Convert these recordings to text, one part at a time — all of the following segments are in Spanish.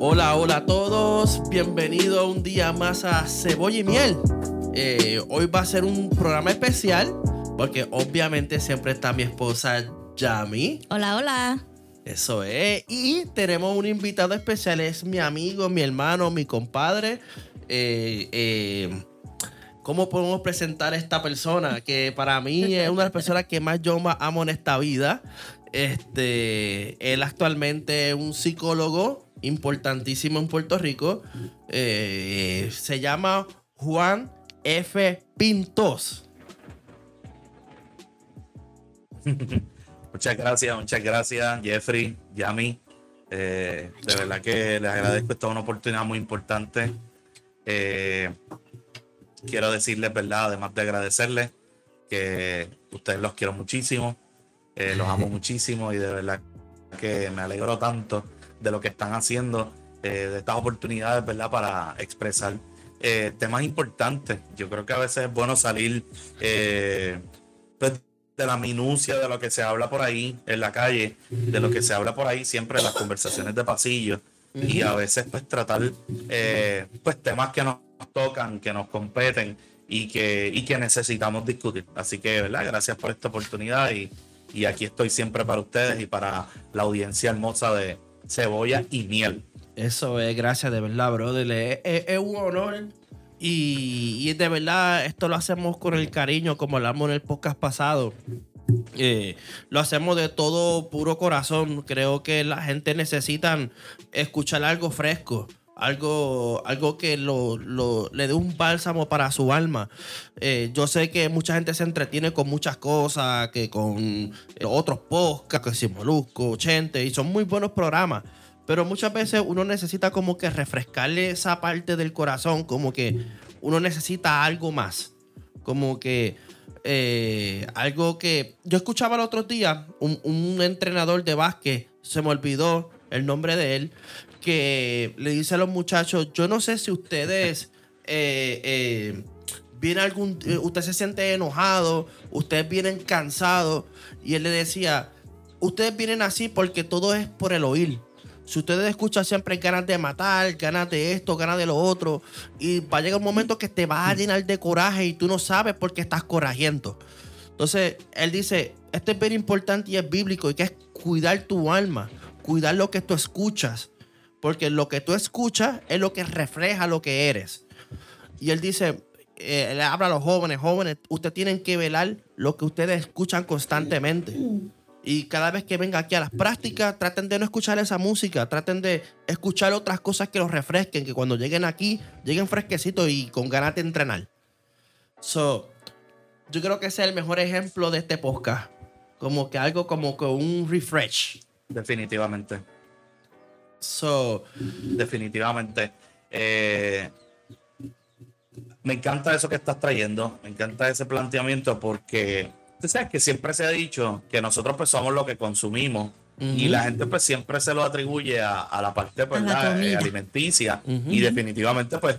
Hola, hola a todos. Bienvenido un día más a Cebolla y Miel. Eh, hoy va a ser un programa especial porque obviamente siempre está mi esposa Yami. Hola, hola. Eso es. Y tenemos un invitado especial. Es mi amigo, mi hermano, mi compadre. Eh, eh, ¿Cómo podemos presentar a esta persona? Que para mí es una de las personas que más yo amo en esta vida. Este, él actualmente es un psicólogo importantísimo en Puerto Rico. Eh, se llama Juan F. Pintos. muchas gracias, muchas gracias, Jeffrey, Yami. Eh, de verdad que les agradezco. Esta una oportunidad muy importante. Eh, quiero decirles, ¿verdad? Además de agradecerles, que ustedes los quiero muchísimo. los amo muchísimo y de verdad que me alegro tanto de lo que están haciendo, eh, de estas oportunidades, ¿verdad? Para expresar eh, temas importantes. Yo creo que a veces es bueno salir eh, pues, de la minucia de lo que se habla por ahí en la calle, de lo que se habla por ahí siempre en las conversaciones de pasillo y a veces pues tratar pues temas que nos tocan, que nos competen y que, y que necesitamos discutir. Así que, ¿verdad? Gracias por esta oportunidad y, y aquí estoy siempre para ustedes y para la audiencia hermosa de, cebolla y miel. Eso es, gracias de verdad, brother. Es, un honor y, de verdad esto lo hacemos con el cariño, como hablamos en el podcast pasado. Eh, lo hacemos de todo puro corazón. Creo que la gente necesita escuchar algo fresco. Algo, algo que lo, le dé un bálsamo para su alma. Eh, yo sé que mucha gente se entretiene con muchas cosas, que con otros podcasts, que si Molusco, Chente, y son muy buenos programas. Pero muchas veces uno necesita como que refrescarle esa parte del corazón, como que uno necesita algo más. Como que eh, algo que yo escuchaba el otro día, un, un entrenador de básquet, se me olvidó el nombre de él, que le dice a los muchachos, yo no sé si ustedes eh, eh, viene algún, eh, usted se siente enojado, ustedes vienen cansados, y él le decía, ustedes vienen así porque todo es por el oír. Si ustedes escuchan siempre ganas de matar, ganas de esto, ganas de lo otro, y va a llegar un momento que te vas a llenar de coraje y tú no sabes por qué estás corajiendo. Entonces, él dice, esto es bien importante y es bíblico, y que es cuidar tu alma, cuidar lo que tú escuchas. Porque lo que tú escuchas es lo que refleja lo que eres. Y él dice, eh, habla a los jóvenes, jóvenes, ustedes tienen que velar lo que ustedes escuchan constantemente. Y cada vez que venga aquí a las prácticas, traten de no escuchar esa música, traten de escuchar otras cosas que los refresquen, que cuando lleguen aquí, lleguen fresquecitos y con ganas de entrenar. So, yo creo que ese es el mejor ejemplo de este podcast. Como que algo como que un refresh. Definitivamente. So, definitivamente. Eh, me encanta eso que estás trayendo, me encanta ese planteamiento porque tú sabes que siempre se ha dicho que nosotros pues somos lo que consumimos y la gente pues siempre se lo atribuye a, la parte pues, eh, alimenticia y definitivamente pues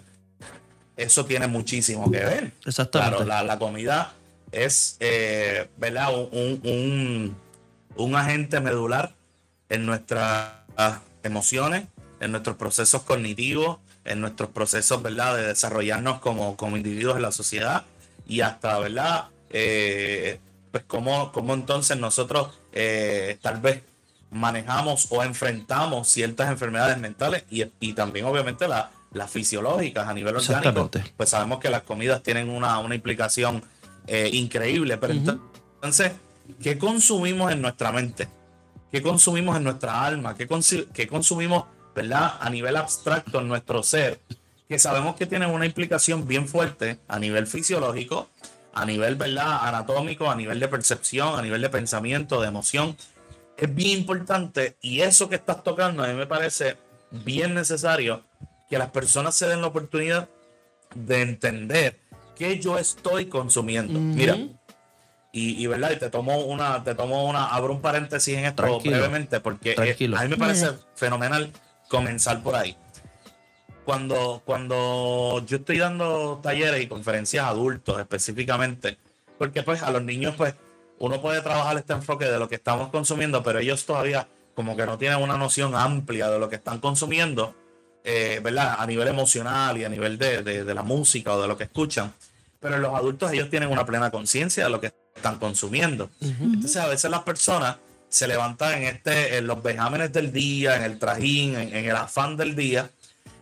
eso tiene muchísimo que ver. Exactamente. Claro, la, comida es, eh, ¿verdad? Un, un, un agente medular en nuestra emociones, en nuestros procesos cognitivos, en nuestros procesos, ¿verdad?, de desarrollarnos como, como individuos en la sociedad y hasta, ¿verdad?, eh, pues cómo, cómo, entonces nosotros eh, tal vez manejamos o enfrentamos ciertas enfermedades mentales y, y también obviamente las fisiológicas a nivel orgánico. Pues sabemos que las comidas tienen una, una implicación eh, increíble, pero entonces, ¿qué consumimos en nuestra mente? Qué consumimos en nuestra alma, qué, consumimos, ¿verdad? A nivel abstracto en nuestro ser, que sabemos que tienen una implicación bien fuerte a nivel fisiológico, a nivel, ¿verdad? Anatómico, a nivel de percepción, a nivel de pensamiento, de emoción. Es bien importante y eso que estás tocando a mí me parece bien necesario que las personas se den la oportunidad de entender qué yo estoy consumiendo. Mira, y, verdad, y te tomo una, te tomo una, abro un paréntesis en esto brevemente, porque eh, a mí me parece fenomenal comenzar por ahí. Cuando, cuando yo estoy dando talleres y conferencias a adultos específicamente, porque pues a los niños pues uno puede trabajar este enfoque de lo que estamos consumiendo, pero ellos todavía como que no tienen una noción amplia de lo que están consumiendo, eh, ¿verdad? A nivel emocional y a nivel de, de, la música o de lo que escuchan. Pero los adultos ellos tienen una plena conciencia de lo que están consumiendo. Entonces a veces las personas se levantan en, este, en los vejámenes del día, en el trajín, en, el afán del día.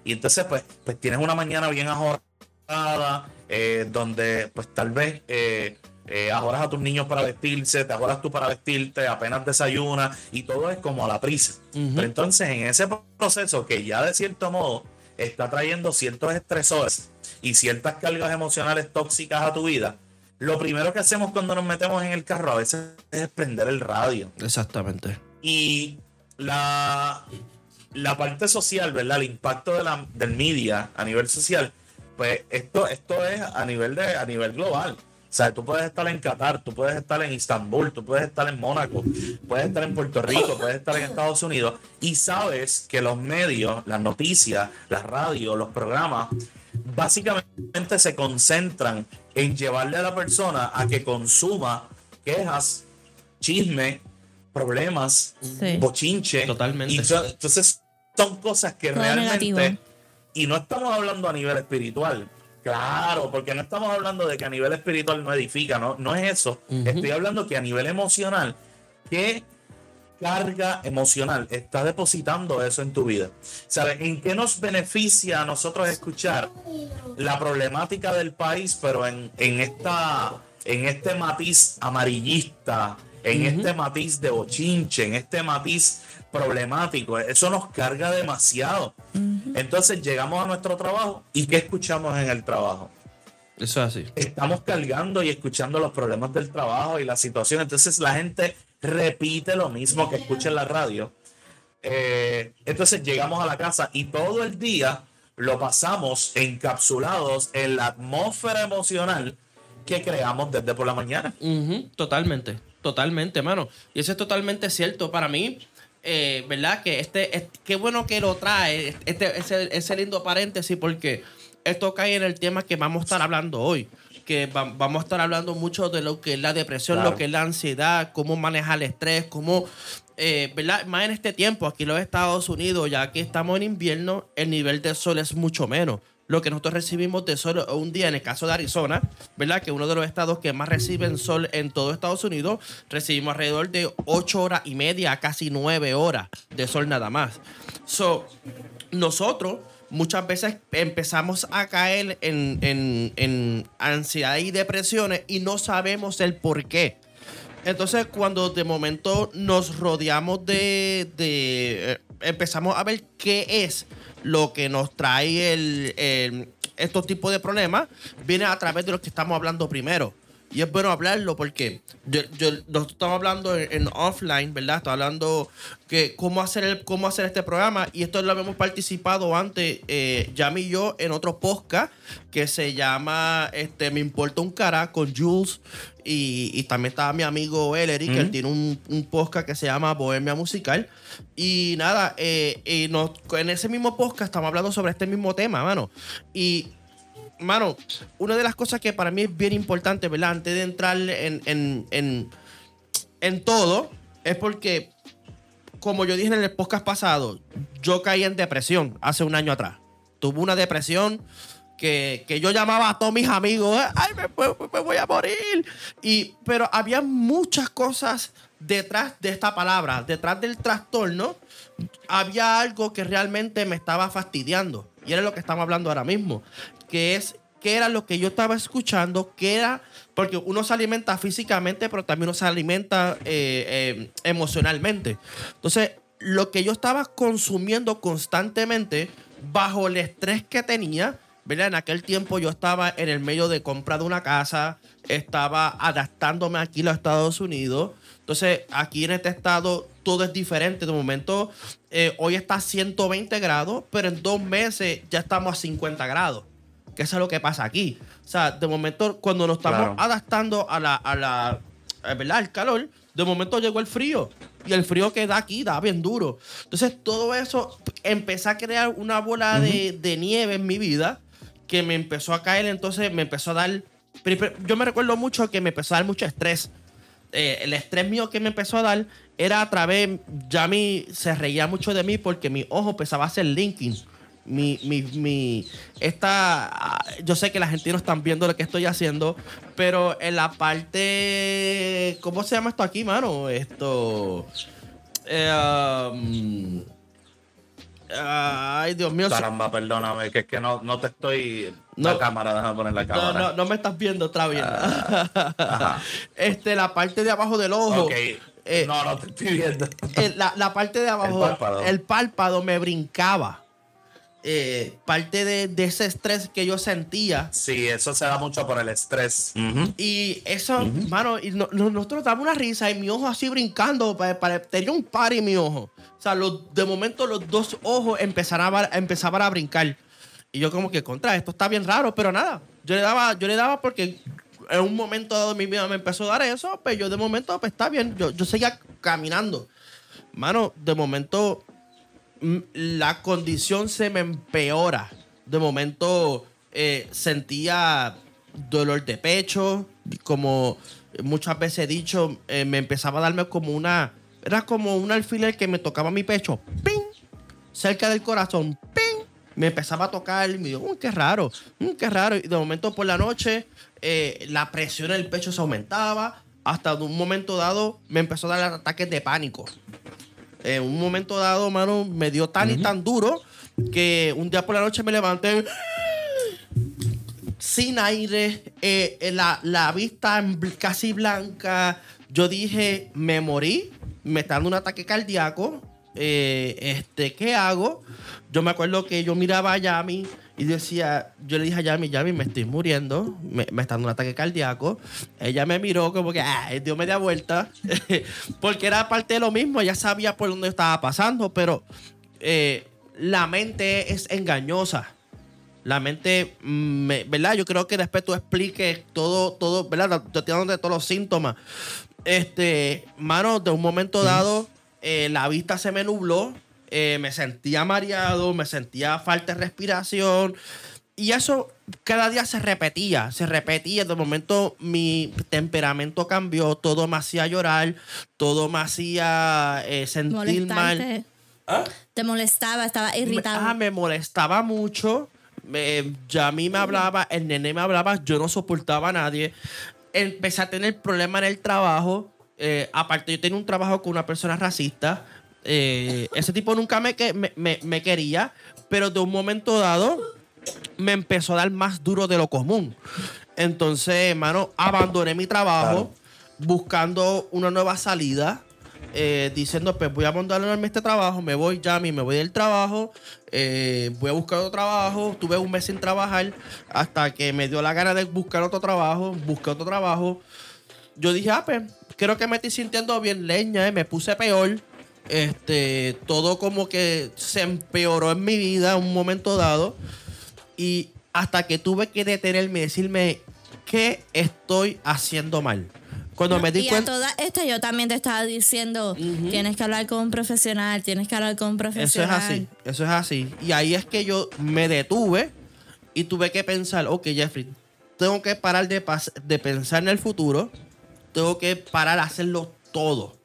Y entonces pues, pues tienes una mañana bien ajorada, eh, donde pues tal vez... Eh, eh, ajoras a tus niños para vestirse, te ajoras tú para vestirte, apenas desayunas y todo es como a la prisa. Pero entonces en ese proceso que ya de cierto modo está trayendo ciertos estresores y ciertas cargas emocionales tóxicas a tu vida, lo primero que hacemos cuando nos metemos en el carro a veces es prender el radio. Exactamente. Y la, la parte social, ¿verdad? El impacto de la, del media a nivel social, pues esto, esto es a nivel, de, a nivel global. O sea, tú puedes estar en Qatar, tú puedes estar en Istambul, tú puedes estar en Mónaco, puedes estar en Puerto Rico, puedes estar en Estados Unidos y sabes que los medios, las noticias, las radios, los programas, básicamente se concentran en llevarle a la persona a que consuma quejas, chisme, problemas, bochinche. Totalmente. Y entonces son cosas que realmente... Y no estamos hablando a nivel espiritual Claro, porque no estamos hablando de que a nivel espiritual no edifica, no, no es eso. Estoy hablando que a nivel emocional, ¿qué carga emocional está depositando eso en tu vida? ¿Sabes? ¿En qué nos beneficia a nosotros escuchar la problemática del país, pero en, en, esta, en este matiz amarillista, en este matiz de bochinche, en este matiz problemático. Eso nos carga demasiado. Entonces llegamos a nuestro trabajo y ¿qué escuchamos en el trabajo? Eso es así. Estamos cargando y escuchando los problemas del trabajo y la situación. Entonces la gente repite lo mismo que escucha en la radio. Eh, entonces llegamos a la casa y todo el día lo pasamos encapsulados en la atmósfera emocional que creamos desde por la mañana. Totalmente, totalmente, mano. Y eso es totalmente cierto. Para mí, eh, ¿verdad? Que este, qué bueno que lo trae, este, ese, ese lindo paréntesis, porque esto cae en el tema que vamos a estar hablando hoy que vamos a estar hablando mucho de lo que es la depresión, lo que es la ansiedad, cómo manejar el estrés, cómo, eh, ¿verdad? Más en este tiempo, aquí en los Estados Unidos, ya que estamos en invierno, el nivel de sol es mucho menos lo que nosotros recibimos de sol un día, en el caso de Arizona, ¿verdad? Que uno de los estados que más reciben sol en todo Estados Unidos, recibimos alrededor de 8 horas y media, casi 9 horas de sol nada más. So, nosotros muchas veces empezamos a caer en, ansiedad y depresiones y no sabemos el por qué. Entonces, cuando de momento nos rodeamos de, de eh, empezamos a ver qué es lo que nos trae el, estos tipos de problemas viene a través de lo que estamos hablando primero. Y es bueno hablarlo porque yo, yo nosotros estamos hablando en, offline, ¿verdad? Estamos hablando que cómo hacer el, cómo hacer este programa. Y esto lo habíamos participado antes, eh, Yami y yo, en otro podcast que se llama este, Me importa un cara con Jules. Y, también estaba mi amigo Ellery, que él tiene un, un, podcast que se llama Bohemia Musical. Y nada, eh, y nos, en ese mismo podcast estamos hablando sobre este mismo tema, mano. Y mano, una de las cosas que para mí es bien importante, ¿verdad? Antes de entrar en, en, todo, es porque, como yo dije en el podcast pasado, yo caí en depresión hace un año atrás. Tuve una depresión que, yo llamaba a todos mis amigos, ay, me, voy a morir. Y, pero había muchas cosas detrás de esta palabra, detrás del trastorno, había algo que realmente me estaba fastidiando. Y era lo que estamos hablando ahora mismo que es qué era lo que yo estaba escuchando, qué era, porque uno se alimenta físicamente, pero también uno se alimenta eh, eh, emocionalmente. Entonces, lo que yo estaba consumiendo constantemente bajo el estrés que tenía, ¿verdad? En aquel tiempo yo estaba en el medio de compra de una casa, estaba adaptándome aquí a los Estados Unidos. Entonces, aquí en este estado todo es diferente. De momento, eh, hoy está a 120 grados, pero en dos meses ya estamos a 50 grados que eso es lo que pasa aquí. O sea, de momento, cuando nos estamos adaptando a la, a la, eh, ¿verdad? Al calor, de momento llegó el frío. Y el frío que da aquí da bien duro. Entonces, todo eso empezó a crear una bola de, nieve en mi vida que me empezó a caer. Entonces, me empezó a dar. Yo me recuerdo mucho que me empezó a dar mucho estrés. Eh, el estrés mío que me empezó a dar era a través. Ya mí se reía mucho de mí porque mi ojo empezaba a hacer linking mi, mi, mi, esta, ah, yo sé que la gente no están viendo lo que estoy haciendo, pero en la parte, ¿cómo se llama esto aquí, mano? Esto, eh, um, ay, Dios mío. Caramba, perdóname, que es que no, no te estoy. No. la cámara, déjame poner la No, cámara. no, no me estás viendo, está bien. ajá. este, la parte de abajo del ojo. Ok. eh, no, no te estoy viendo. eh, la, la parte de abajo, El párpado. el párpado me brincaba. Eh, parte de, de ese estrés que yo sentía. Sí, eso se da mucho por el estrés. Y eso, mano, y no- no- nosotros damos una risa y mi ojo así brincando. pa- pa- tenía un par en mi ojo. O sea, los- de momento los dos ojos empezaron a, empezaban a brincar. Y yo como que contra, esto está bien raro, pero nada. Yo le daba, yo le daba porque en un momento dado mi vida me empezó a dar eso, pues yo de momento, pues está bien. Yo, yo seguía caminando. Mano, de momento mm, la condición se me empeora. De momento eh, sentía dolor de pecho, como muchas veces he dicho, eh, me empezaba a darme como una, era como un alfiler que me tocaba mi pecho, ¡ping! cerca del corazón, ¡ping! Me empezaba a tocar y me dijo, uy, qué raro, mm, qué raro. Y de momento por la noche, eh, la presión en el pecho se aumentaba. Hasta de un momento dado me empezó a dar ataques de pánico. En un momento dado, mano, me dio tan y tan duro que un día por la noche me levanté sin aire, eh, eh, la, la vista casi blanca. Yo dije, me morí, me está dando un ataque cardíaco. eh, este, ¿Qué hago? Yo me acuerdo que yo miraba a Yami y decía, yo le dije a Yami, Yami, me estoy muriendo, me, está dando un ataque cardíaco. Ella me miró como que, ah, dio media vuelta, porque era parte de lo mismo, ella sabía por dónde estaba pasando, pero eh, la mente es engañosa. La mente, mm, ¿verdad? Yo creo que después tú expliques todo, todo, ¿verdad? Te estoy dando de todos los síntomas. Este, mano, de un momento dado, eh, la vista se me nubló, eh, me sentía mareado, me sentía falta de respiración. Y eso cada día se repetía, se repetía. De momento mi temperamento cambió, todo me hacía llorar, todo me hacía eh, sentir mal. ¿Ah? Te molestaba, estaba irritado. Me, ah, me molestaba mucho. Me, ya a mí me hablaba, el nene me hablaba, yo no soportaba a nadie. Empecé a tener problemas en el trabajo. Eh, aparte, yo tenía un trabajo con una persona racista. Eh, ese tipo nunca me, me, me- me quería, pero de un momento dado me empezó a dar más duro de lo común. Entonces, hermano, abandoné mi trabajo buscando una nueva salida. Eh, diciendo, pues voy a abandonarme este trabajo, me voy ya, me voy del trabajo, eh, voy a buscar otro trabajo. Tuve un mes sin trabajar hasta que me dio la gana de buscar otro trabajo, busqué otro trabajo. Yo dije, ah, pues creo que me estoy sintiendo bien leña, eh, me puse peor. Este, todo como que se empeoró en mi vida en un momento dado. Y hasta que tuve que detenerme y decirme qué estoy haciendo mal. Cuando me di y a cuenta. toda esta yo también te estaba diciendo, tienes que hablar con un profesional, tienes que hablar con un Eso es profesional. así, eso es así. Y ahí es que yo me detuve y tuve que pensar, ok, Jeffrey, tengo que parar de, de pensar en el futuro, tengo que parar a hacerlo todo.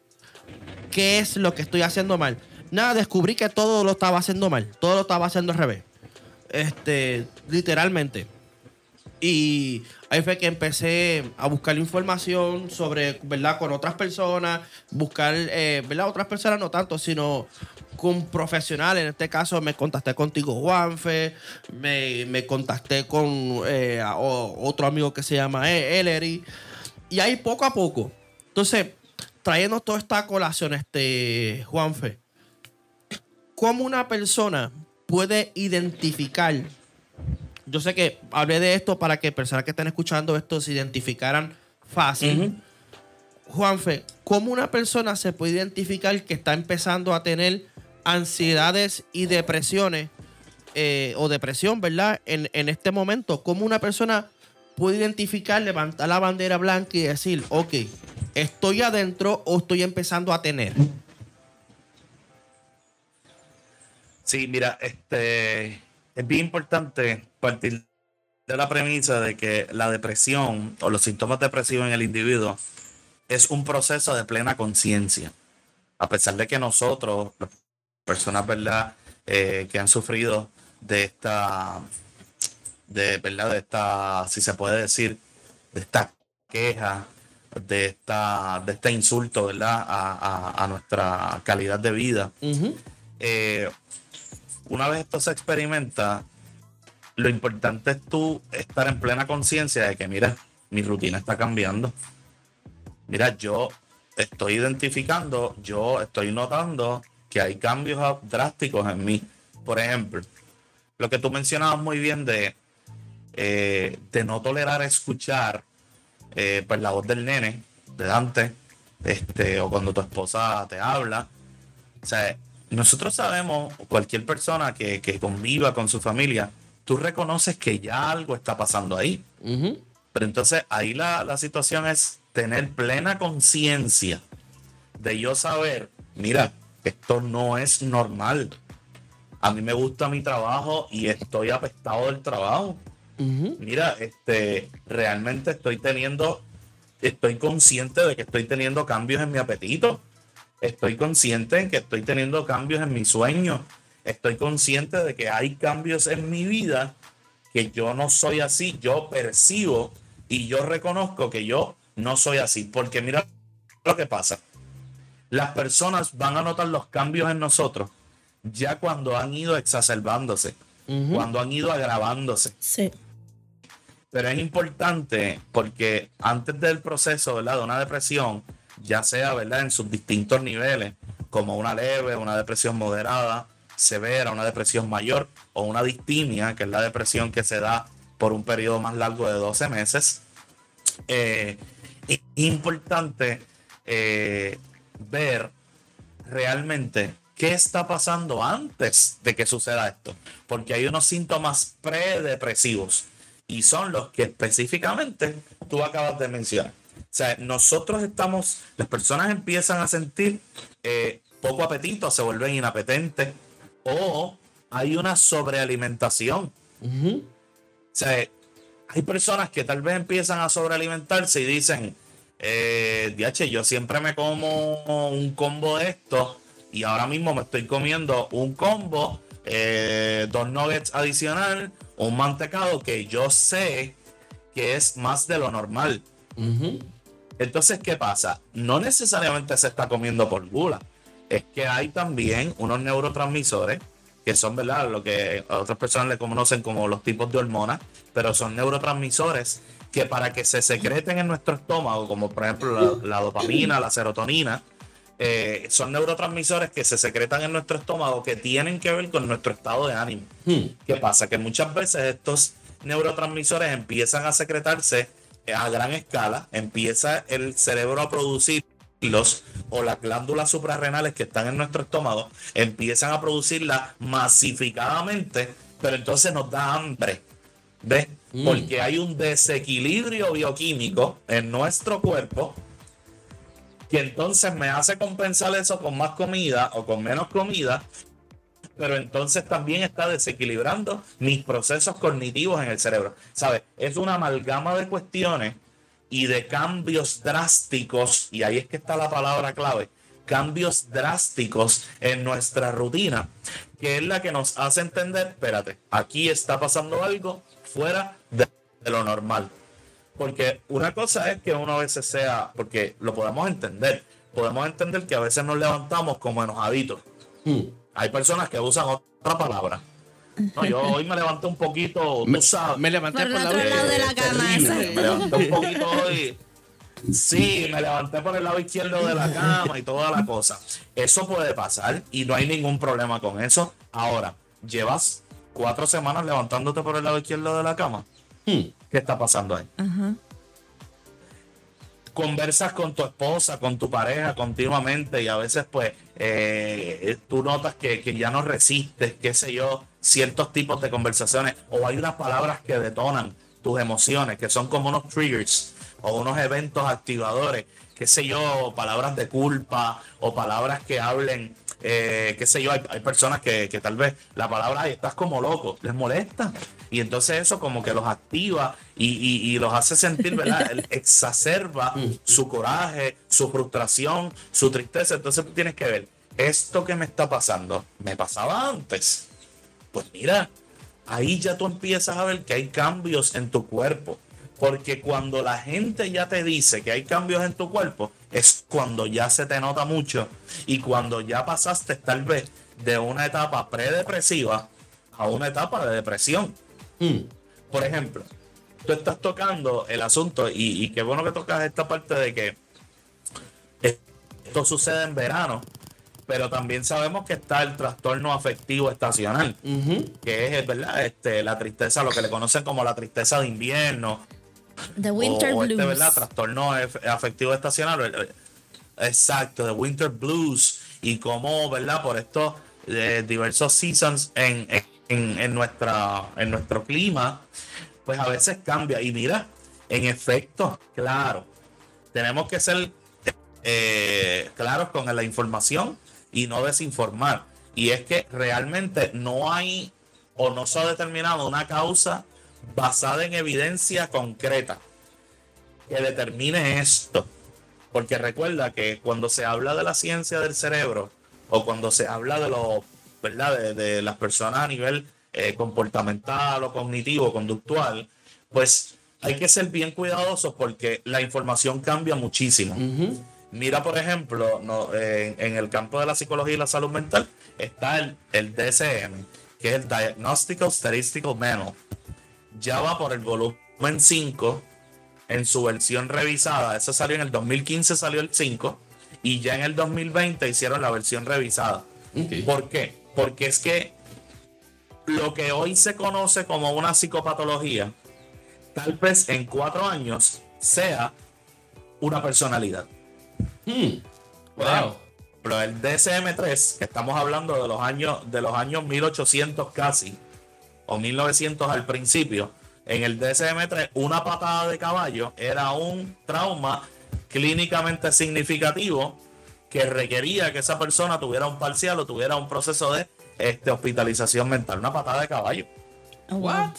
¿Qué es lo que estoy haciendo mal? Nada, descubrí que todo lo estaba haciendo mal, todo lo estaba haciendo al revés. Este, literalmente. Y ahí fue que empecé a buscar información sobre, ¿verdad? Con otras personas, buscar, eh, ¿verdad? Otras personas no tanto, sino con profesionales. En este caso me contacté contigo, Juanfe, me, me contacté con eh, otro amigo que se llama E- Ellery. Y ahí poco a poco. Entonces, trayendo toda esta colación, este, Juanfe, ¿cómo una persona puede identificar yo sé que hablé de esto para que personas que estén escuchando esto se identificaran fácil. Juanfe, ¿cómo una persona se puede identificar que está empezando a tener ansiedades y depresiones eh, o depresión, ¿verdad? En, en este momento, ¿cómo una persona puede identificar, levantar la bandera blanca y decir, ok, estoy adentro o estoy empezando a tener? Sí, mira, este es bien importante partir de la premisa de que la depresión o los síntomas depresivos en el individuo es un proceso de plena conciencia. A pesar de que nosotros, las personas, ¿verdad?, Eh, que han sufrido de esta, de verdad, de esta, si se puede decir, de esta queja, de esta, de este insulto, ¿verdad? A, nuestra calidad de vida. Eh, una vez esto se experimenta, lo importante es tú estar en plena conciencia de que, mira, mi rutina está cambiando. Mira, yo estoy identificando, yo estoy notando que hay cambios drásticos en mí. Por ejemplo, lo que tú mencionabas muy bien de, eh, de no tolerar escuchar eh, pues la voz del nene, de Dante, este, o cuando tu esposa te habla. O sea, nosotros sabemos, cualquier persona que, conviva con su familia, tú reconoces que ya algo está pasando ahí. Pero entonces ahí la, la situación es tener plena conciencia de yo saber, mira, esto no es normal. A mí me gusta mi trabajo y estoy apestado del trabajo. Mira, este, realmente estoy teniendo, estoy consciente de que estoy teniendo cambios en mi apetito. Estoy consciente de que estoy teniendo cambios en mi sueño. Estoy consciente de que hay cambios en mi vida que yo no soy así. Yo percibo y yo reconozco que yo no soy así. Porque mira lo que pasa. Las personas van a notar los cambios en nosotros ya cuando han ido exacerbándose, cuando han ido agravándose. Sí. Pero es importante porque antes del proceso ¿verdad? de una depresión, ya sea ¿verdad? en sus distintos niveles, como una leve, una depresión moderada, severa, una depresión mayor o una distimia, que es la depresión que se da por un periodo más largo de 12 meses, eh, es importante eh, ver realmente qué está pasando antes de que suceda esto, porque hay unos síntomas predepresivos y son los que específicamente tú acabas de mencionar. O sea, nosotros estamos, las personas empiezan a sentir eh, poco apetito, se vuelven inapetentes o hay una sobrealimentación. O sea, hay personas que tal vez empiezan a sobrealimentarse y dicen, eh, yo siempre me como un combo de esto y ahora mismo me estoy comiendo un combo, eh, dos nuggets adicional, un mantecado que yo sé que es más de lo normal. Entonces, ¿qué pasa? No necesariamente se está comiendo por gula. Es que hay también unos neurotransmisores que son, ¿verdad? Lo que otras personas le conocen como los tipos de hormonas, pero son neurotransmisores que para que se secreten en nuestro estómago, como por ejemplo la, dopamina, la serotonina, eh, son neurotransmisores que se secretan en nuestro estómago que tienen que ver con nuestro estado de ánimo. Hmm. ¿Qué pasa? Que muchas veces estos neurotransmisores empiezan a secretarse a gran escala, empieza el cerebro a producirlos o las glándulas suprarrenales que están en nuestro estómago empiezan a producirlas masificadamente, pero entonces nos da hambre. ¿Ves? Mm. Porque hay un desequilibrio bioquímico en nuestro cuerpo que entonces me hace compensar eso con más comida o con menos comida, pero entonces también está desequilibrando mis procesos cognitivos en el cerebro. ¿Sabes? Es una amalgama de cuestiones y de cambios drásticos, y ahí es que está la palabra clave, cambios drásticos en nuestra rutina, que es la que nos hace entender, espérate, aquí está pasando algo fuera de, lo normal. Porque una cosa es que uno a veces sea, porque lo podemos entender, podemos entender que a veces nos levantamos como enojaditos. Hmm. Hay personas que usan otra palabra. No, yo hoy me levanté un poquito, tú sabes. Me levanté por, el lado de la cama. Me levanté un poquito hoy. Sí, me levanté por el lado izquierdo de la cama y toda la cosa. Eso puede pasar y no hay ningún problema con eso. Ahora, llevas cuatro semanas levantándote por el lado izquierdo de la cama. Hmm. ¿Qué está pasando ahí? Conversas con tu esposa, con tu pareja continuamente y a veces pues eh, tú notas que, que, ya no resistes, qué sé yo, ciertos tipos de conversaciones o hay unas palabras que detonan tus emociones, que son como unos triggers o unos eventos activadores, qué sé yo, palabras de culpa o palabras que hablen eh, qué sé yo, hay, personas que, tal vez la palabra, Ay, estás como loco, les molesta. Y entonces eso como que los activa y, los hace sentir, ¿verdad? exacerba su coraje, su frustración, su tristeza. Entonces tienes que ver, esto que me está pasando, me pasaba antes. Pues mira, ahí ya tú empiezas a ver que hay cambios en tu cuerpo. Porque cuando la gente ya te dice que hay cambios en tu cuerpo, es cuando ya se te nota mucho y cuando ya pasaste tal vez de una etapa predepresiva a una etapa de depresión. Mm. Por ejemplo, tú estás tocando el asunto y, y qué bueno que tocas esta parte de que esto sucede en verano, pero también sabemos que está el trastorno afectivo estacional, que es ¿verdad? Este, la tristeza, lo que le conocen como la tristeza de invierno, The Winter o, Blues. este, ¿verdad? Trastorno afectivo estacional. Exacto, de Winter Blues. Y cómo, ¿verdad? Por estos eh, diversos seasons en, en, en nuestra, en nuestro clima, pues a veces cambia. Y mira, en efecto, claro, tenemos que ser eh, claros con la información y no desinformar. Y es que realmente no hay o no se ha determinado una causa basada en evidencia concreta que determine esto. Porque recuerda que cuando se habla de la ciencia del cerebro o cuando se habla de lo, ¿verdad? De, de las personas a nivel eh, comportamental o cognitivo, conductual, pues hay que ser bien cuidadosos porque la información cambia muchísimo. Mira, por ejemplo, no, en el campo de la psicología y la salud mental está el, el DSM, que es el Diagnostical Statistical Manual. Ya va por el volumen 5 en su versión revisada. Eso salió en el 2015, salió el 5, y ya en el 2020 hicieron la versión revisada. ¿Por qué? Porque es que lo que hoy se conoce como una psicopatología, tal vez en cuatro años sea una personalidad. Mm. Wow. ejemplo, el DSM-3, que estamos hablando de los años de los años 1800 casi o 1900 al principio, en el DSM-3 una patada de caballo era un trauma clínicamente significativo que requería que esa persona tuviera un parcial o tuviera un proceso de este, hospitalización mental, una patada de caballo Oh. What?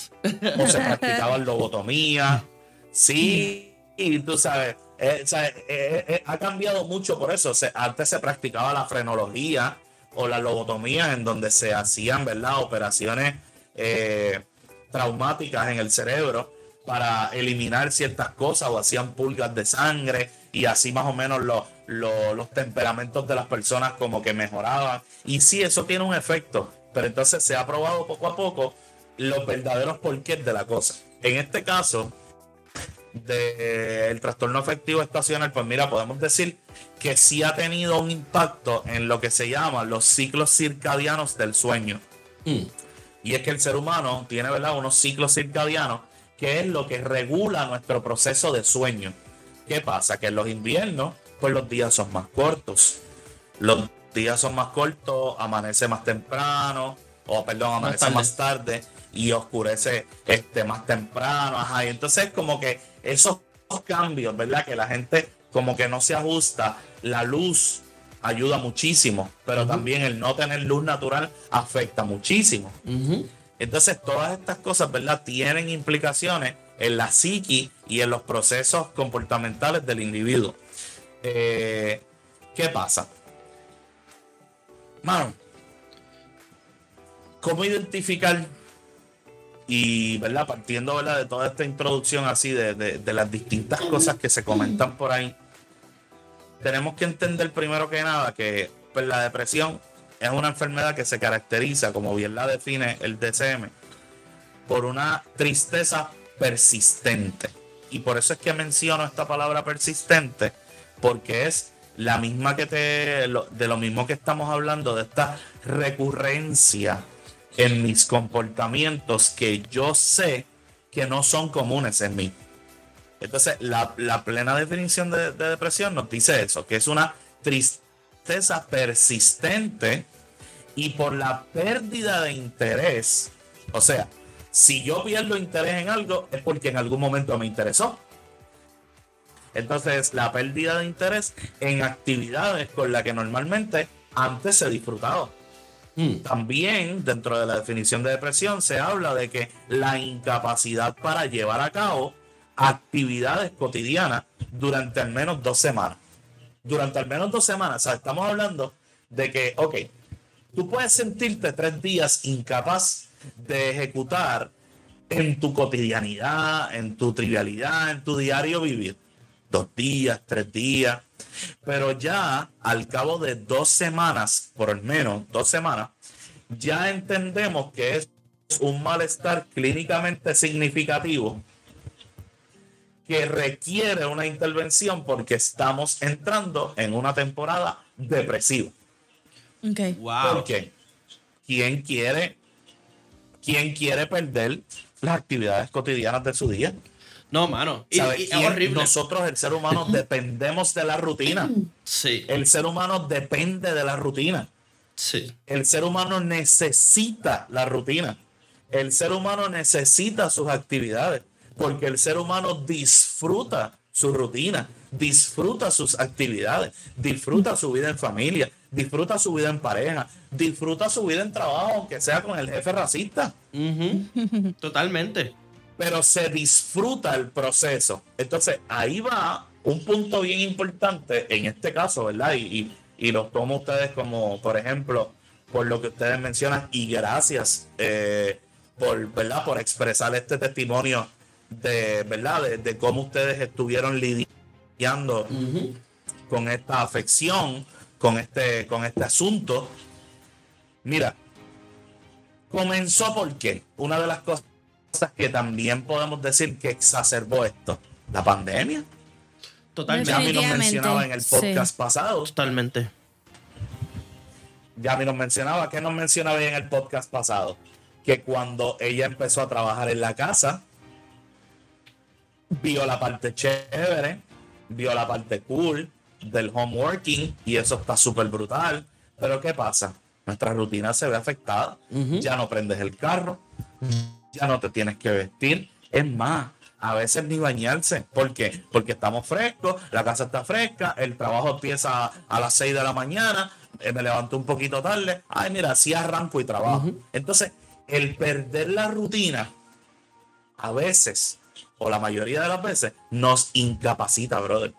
o se practicaba lobotomía. Sí, y tú sabes, eh, sea, eh, eh, eh, ha cambiado mucho por eso. Se- antes se practicaba la frenología o la lobotomía, en donde se hacían, ¿verdad?, operaciones eh, traumáticas en el cerebro para eliminar ciertas cosas o hacían pulgas de sangre y así más o menos los, temperamentos de las personas como que mejoraban. Y sí, eso tiene un efecto, pero entonces se ha probado poco a poco los verdaderos porqués de la cosa. En este caso, del trastorno afectivo estacional, pues mira, podemos decir que sí ha tenido un impacto en lo que se llama los ciclos circadianos del sueño. Mm. Y es que el ser humano tiene, ¿verdad?, unos ciclos circadianos que es lo que regula nuestro proceso de sueño. ¿Qué pasa? Que en los inviernos, pues los días son más cortos. Los días son más cortos, amanece más temprano, o perdón, amanece tarde. más tarde y oscurece este, más temprano. Ajá, y entonces como que esos cambios, ¿verdad? Que la gente como que no se ajusta, la luz ayuda muchísimo, pero también el no tener luz natural afecta muchísimo. Entonces, todas estas cosas, ¿verdad? Tienen implicaciones en la psiqui y en los procesos comportamentales del individuo. Eh, ¿Qué pasa? Mano, ¿cómo identificar y, ¿verdad? Partiendo, ¿verdad? De toda esta introducción así, de, de- de las distintas cosas que se comentan por ahí, tenemos que entender primero que nada que pues, la depresión es una enfermedad que se caracteriza, como bien la define el DCM, por una tristeza persistente. Y por eso es que menciono esta palabra persistente, porque es la misma que te, de lo mismo que estamos hablando, de esta recurrencia en mis comportamientos que yo sé que no son comunes en mí. Entonces, la, la plena definición de, de depresión nos dice eso, que es una tristeza persistente y por la pérdida de interés. O sea, si yo pierdo interés en algo es porque en algún momento me interesó. Entonces, la pérdida de interés en actividades con las que normalmente antes se disfrutaba. Mm. También dentro de la definición de depresión se habla de que la incapacidad para llevar a cabo actividades cotidianas durante al menos dos semanas. Durante al menos dos semanas. O sea, estamos hablando de que, ok, tú puedes sentirte tres días incapaz de ejecutar en tu cotidianidad, en tu trivialidad, en tu diario vivir. Dos días, tres días. Pero ya al cabo de dos semanas, por lo menos dos semanas, ya entendemos que es un malestar clínicamente significativo que requiere una intervención porque estamos entrando en una temporada depresiva. Ok. Wow. Porque ¿quién quiere, quién quiere perder las actividades cotidianas de su día? No, mano. Y, y es ¿Quién? horrible. Nosotros, el ser humano, dependemos de la rutina. Sí, El ser humano depende de la rutina. sí. El ser humano necesita la rutina. El ser humano necesita sus actividades porque el ser humano disfruta su rutina, disfruta sus actividades, disfruta su vida en familia, disfruta su vida en pareja, disfruta su vida en trabajo, aunque sea con el jefe racista. Totalmente. pero se disfruta el proceso. Entonces ahí va un punto bien importante en este caso, ¿verdad? Y, y, y lo tomo ustedes como, por ejemplo, por lo que ustedes mencionan y gracias eh, por, ¿verdad? Por expresar este testimonio de, ¿verdad? De, de cómo ustedes estuvieron lidiando con esta afección, con este, con este asunto. Mira, comenzó porque una de las cosas que también podemos decir que exacerbó esto, la pandemia. Totalmente. Yami nos Definitivamente, mencionaba en el sí. podcast pasado. Totalmente. Yami nos mencionaba, ¿qué nos mencionaba en el podcast pasado? Que cuando ella empezó a trabajar en la casa, vio la parte chévere, vio la parte cool del homeworking y eso está súper brutal. Pero ¿qué pasa? Nuestra rutina se ve afectada. Ya no prendes el carro, ya no te tienes que vestir. Es más, a veces ni bañarse. ¿Por qué? Porque estamos frescos, la casa está fresca, el trabajo empieza a las 6 de la mañana, eh, me levanto un poquito tarde. Ay, mira, así arranco y trabajo. Entonces, el perder la rutina, a veces, o la mayoría de las veces, nos incapacita, brother.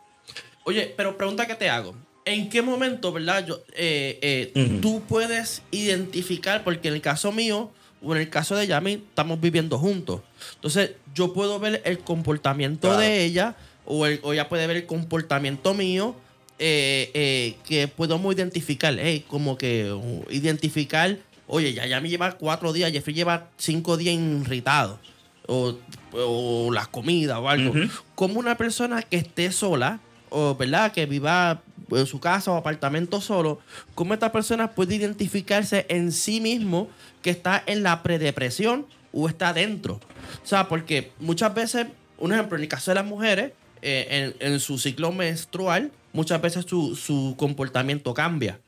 Oye, pero pregunta que te hago. ¿En qué momento, verdad? Yo, eh, eh. Tú puedes identificar, porque en el caso mío o en el caso de Yami, estamos viviendo juntos. Entonces, yo puedo ver el comportamiento Claro. de ella o, el- o ella puede ver el comportamiento mío eh, que podemos identificar. como que uh, identificar, oye, ya Yami lleva cuatro días, Jeffrey lleva cinco días irritado. O, o la comida o algo. Como una persona que esté sola, o verdad, que viva en su casa o apartamento solo, cómo esta persona puede identificarse en sí mismo que está en la predepresión o está dentro. O sea, porque muchas veces, un ejemplo, en el caso de las mujeres, eh, en, en su ciclo menstrual, muchas veces su, su comportamiento cambia.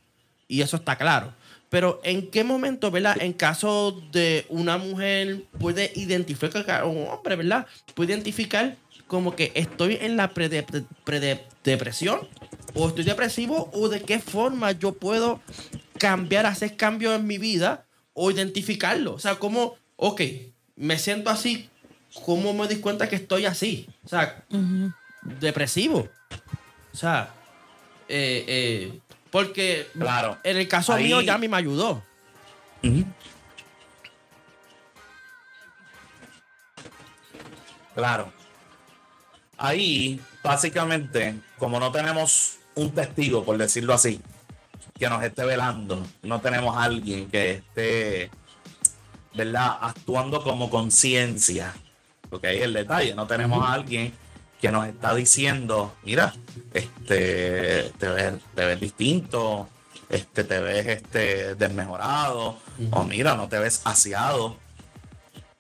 Y eso está claro. Pero ¿en qué momento, verdad? En caso de una mujer puede identificar, o un hombre, ¿verdad? Puede identificar como que estoy en la prede- prede- depresión o estoy depresivo o de qué forma yo puedo cambiar, hacer cambios en mi vida o identificarlo. O sea, como, ok, me siento así, ¿cómo me di cuenta que estoy así? O sea, depresivo. O sea, eh, eh, porque Claro. en el caso Ahí- mío ya me ayudó. Claro. Ahí, básicamente, como no tenemos un testigo, por decirlo así, que nos esté velando, no tenemos a alguien que esté, ¿verdad?, actuando como conciencia. Porque ahí es el detalle, no tenemos a alguien que nos está diciendo, mira, este, te ves, te ves distinto, este, te ves este, desmejorado, o mira, no te ves aseado,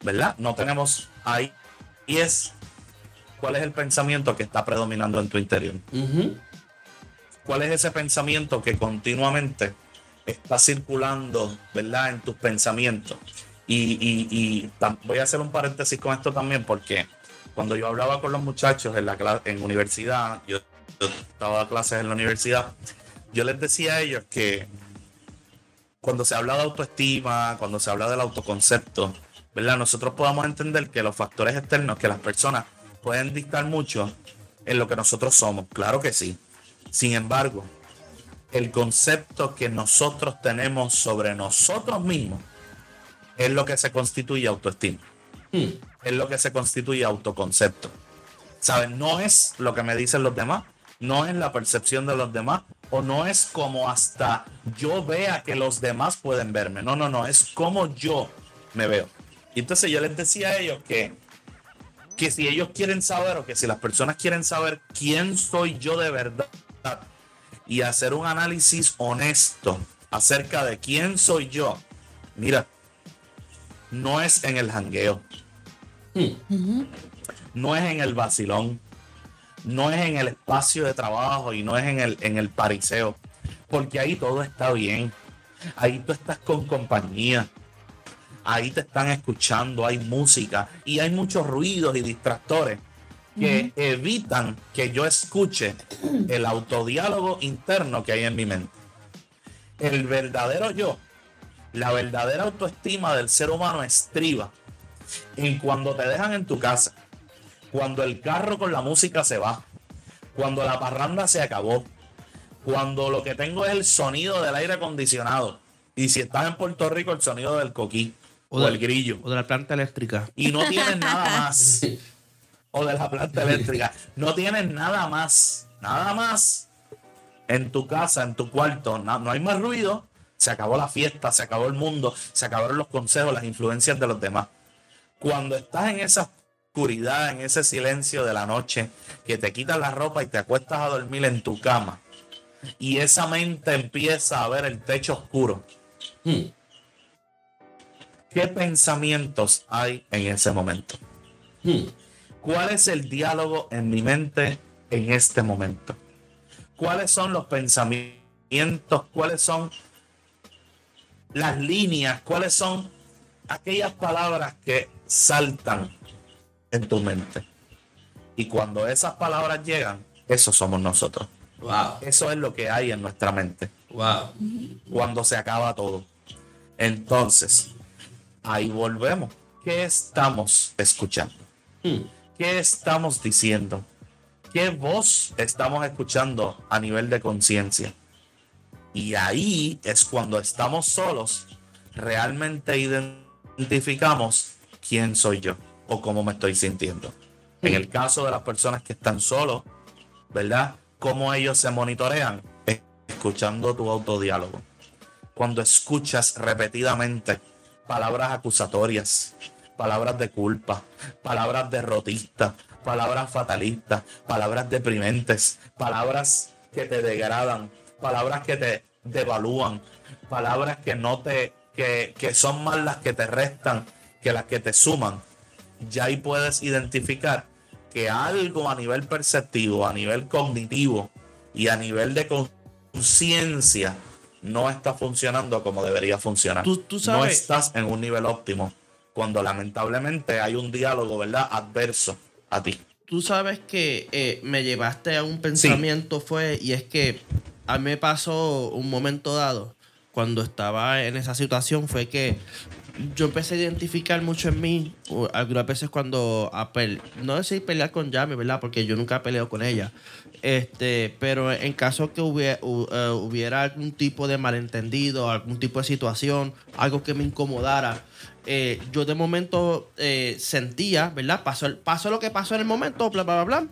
¿verdad? No tenemos ahí. Y es, ¿cuál es el pensamiento que está predominando en tu interior? ¿Cuál es ese pensamiento que continuamente está circulando, ¿verdad? En tus pensamientos. Y, y- y voy a hacer un paréntesis con esto también, porque cuando yo hablaba con los muchachos en la en universidad, yo, yo estaba a clases en la universidad, yo les decía a ellos que cuando se habla de autoestima, cuando se habla del autoconcepto, ¿verdad? Nosotros podamos entender que los factores externos, que las personas pueden dictar mucho en lo que nosotros somos. Claro que sí. Sin embargo, el concepto que nosotros tenemos sobre nosotros mismos es lo que se constituye autoestima. Hmm. Es lo que se constituye autoconcepto. ¿Sabes? No es lo que me dicen los demás, no es la percepción de los demás, o no es como hasta yo vea que los demás pueden verme. No, no, no, es como yo me veo. Y entonces yo les decía a ellos que, que si ellos quieren saber o que si las personas quieren saber quién soy yo de verdad y hacer un análisis honesto acerca de quién soy yo, mira, no es en el jangueo, no es en el vacilón, no es en el espacio de trabajo y no es en el, en el pariseo, porque ahí todo está bien, ahí tú estás con compañía, ahí te están escuchando, hay música y hay muchos ruidos y distractores que evitan que yo escuche el autodiálogo interno que hay en mi mente. El verdadero yo, la verdadera autoestima del ser humano estriba en cuando te dejan en tu casa, cuando el carro con la música se va, cuando la parranda se acabó, cuando lo que tengo es el sonido del aire acondicionado. Y si estás en Puerto Rico, el sonido del coquí o, del grillo. O de la planta eléctrica. Y no tienes nada más. o de la planta eléctrica. No tienes nada más. Nada más. En tu casa, en tu cuarto. No, no hay más ruido. Se acabó la fiesta, se acabó el mundo, se acabaron los consejos, las influencias de los demás. Cuando estás en esa oscuridad, en ese silencio de la noche, que te quitas la ropa y te acuestas a dormir en tu cama, y esa mente empieza a ver el techo oscuro. Hmm. ¿Qué pensamientos hay en ese momento? Hmm. ¿Cuál es el diálogo en mi mente en este momento? ¿Cuáles son los pensamientos? ¿Cuáles son las líneas? ¿Cuáles son aquellas palabras que saltan en tu mente? Y cuando esas palabras llegan, eso somos nosotros. Wow. Eso es lo que hay en nuestra mente Wow. cuando se acaba todo. Entonces, ahí volvemos. ¿Qué estamos escuchando? Hmm. ¿Qué estamos diciendo? ¿Qué voz estamos escuchando a nivel de conciencia? Y ahí es cuando estamos solos, realmente identificamos quién soy yo o cómo me estoy sintiendo. En el caso de las personas que están solos, ¿verdad? ¿Cómo ellos se monitorean? Es Escuchando tu autodiálogo. Cuando escuchas repetidamente palabras acusatorias, palabras de culpa, palabras derrotistas, palabras fatalistas, palabras deprimentes, palabras que te degradan, palabras que te devalúan, palabras que no te, que, que son más las que te restan que las que te suman. Ya ahí puedes identificar que algo a nivel perceptivo, a nivel cognitivo y a nivel de conciencia no está funcionando como debería funcionar. Tú- tú No sabes- estás en un nivel óptimo cuando lamentablemente hay un diálogo, ¿verdad? Adverso a ti. Tú sabes que eh, me llevaste a un pensamiento fue y es que a mí me pasó un momento dado cuando estaba en esa situación fue que yo empecé a identificar mucho en mí algunas veces cuando no decir pelear con Yami, ¿verdad? Porque yo nunca peleo con ella. Este, pero en caso que hubiera, hubiera algún tipo de malentendido, algún tipo de situación, algo que me incomodara, eh, yo de momento eh, sentía, ¿verdad? Pasó, pasó lo que pasó en el momento, bla, bla, bla, bla.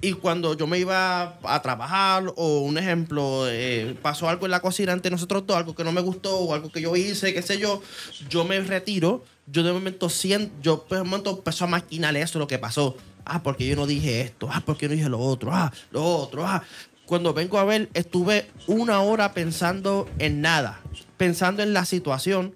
Y cuando yo me iba a trabajar, o un ejemplo, eh, pasó algo en la cocina entre nosotros dos, algo que no me gustó, o algo que yo hice, qué sé yo, yo me retiro, yo de momento siento, yo de momento empezó a maquinar eso, lo que pasó. Ah, porque yo no dije esto, ah, porque yo no dije lo otro, ah, lo otro, ah. Cuando vengo a ver, estuve una hora pensando en nada, pensando en la situación,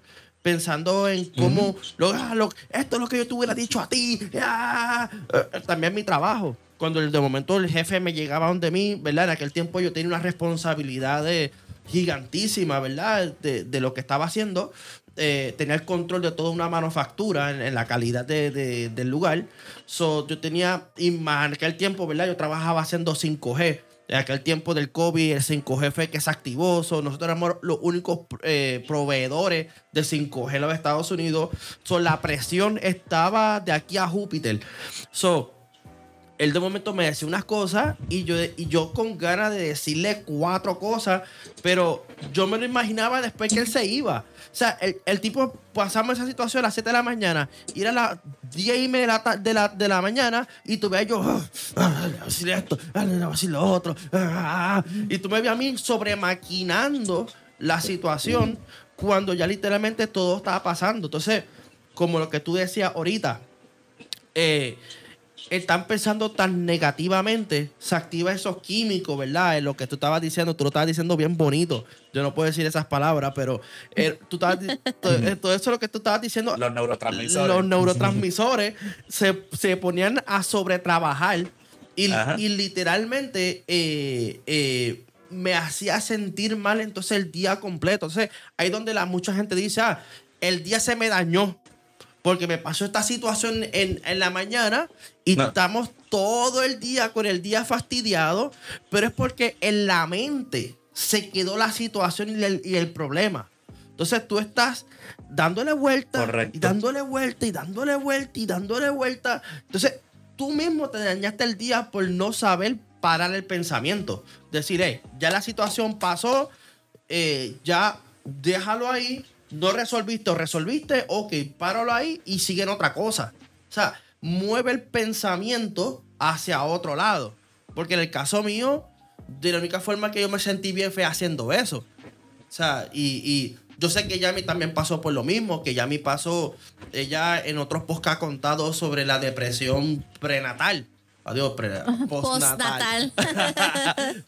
pensando en cómo lo, ah, lo- esto es lo que yo te hubiera dicho a ti. ah. Eh, también mi trabajo. Cuando de momento el jefe me llegaba donde mí, ¿verdad? En aquel tiempo yo tenía una responsabilidad de- gigantísima, ¿verdad? De, de lo que estaba haciendo. Eh, tenía el control de toda una manufactura en, en la calidad de- de- del lugar. So, yo tenía, y más en aquel tiempo, ¿verdad? Yo trabajaba haciendo 5G. En aquel tiempo del COVID, el 5G fue que se activó. So, nosotros éramos los únicos eh, proveedores de 5G en los Estados Unidos. So, la presión estaba de aquí a Júpiter. So, él de momento me decía unas cosas y yo, y yo con ganas de decirle cuatro cosas, pero yo me lo imaginaba después que él se iba. O sea, el, el tipo pasamos esa situación a las 7 de la mañana, ir a las 10 y media de la, de la, de la mañana y tú ves yo, ah, ah, le voy a decir esto, ah, le lo otro, ah, y tú me ves a mí sobremaquinando la situación cuando ya literalmente todo estaba pasando. Entonces, como lo que tú decías ahorita, eh, están pensando tan negativamente, se activa esos químicos, ¿verdad? En lo que tú estabas diciendo, tú lo estabas diciendo bien bonito. Yo no puedo decir esas palabras, pero eh, tú estabas todo, eh, todo eso lo que tú estabas diciendo, Los neurotransmisores. los neurotransmisores se, se ponían a sobretrabajar y, y literalmente eh, eh, me hacía sentir mal entonces el día completo. Entonces, ahí donde la mucha gente dice, ah, el día se me dañó porque me pasó esta situación en, en la mañana y No. estamos todo el día con el día fastidiado, pero es porque en la mente se quedó la situación y el, y el problema. Entonces tú estás dándole vuelta Correcto. y dándole vuelta y dándole vuelta y dándole vuelta. Entonces tú mismo te dañaste el día por no saber parar el pensamiento. Decir, hey, ya la situación pasó, eh, ya déjalo ahí, no resolviste o resolviste, ok, páralo ahí y sigue en otra cosa. O sea, mueve el pensamiento hacia otro lado. Porque en el caso mío, de la única forma que yo me sentí bien fue haciendo eso. O sea, y, y yo sé que Yami también pasó por lo mismo, que Yami pasó, ella en otros podcasts ha contado sobre la depresión prenatal. Adiós, pre, postnatal.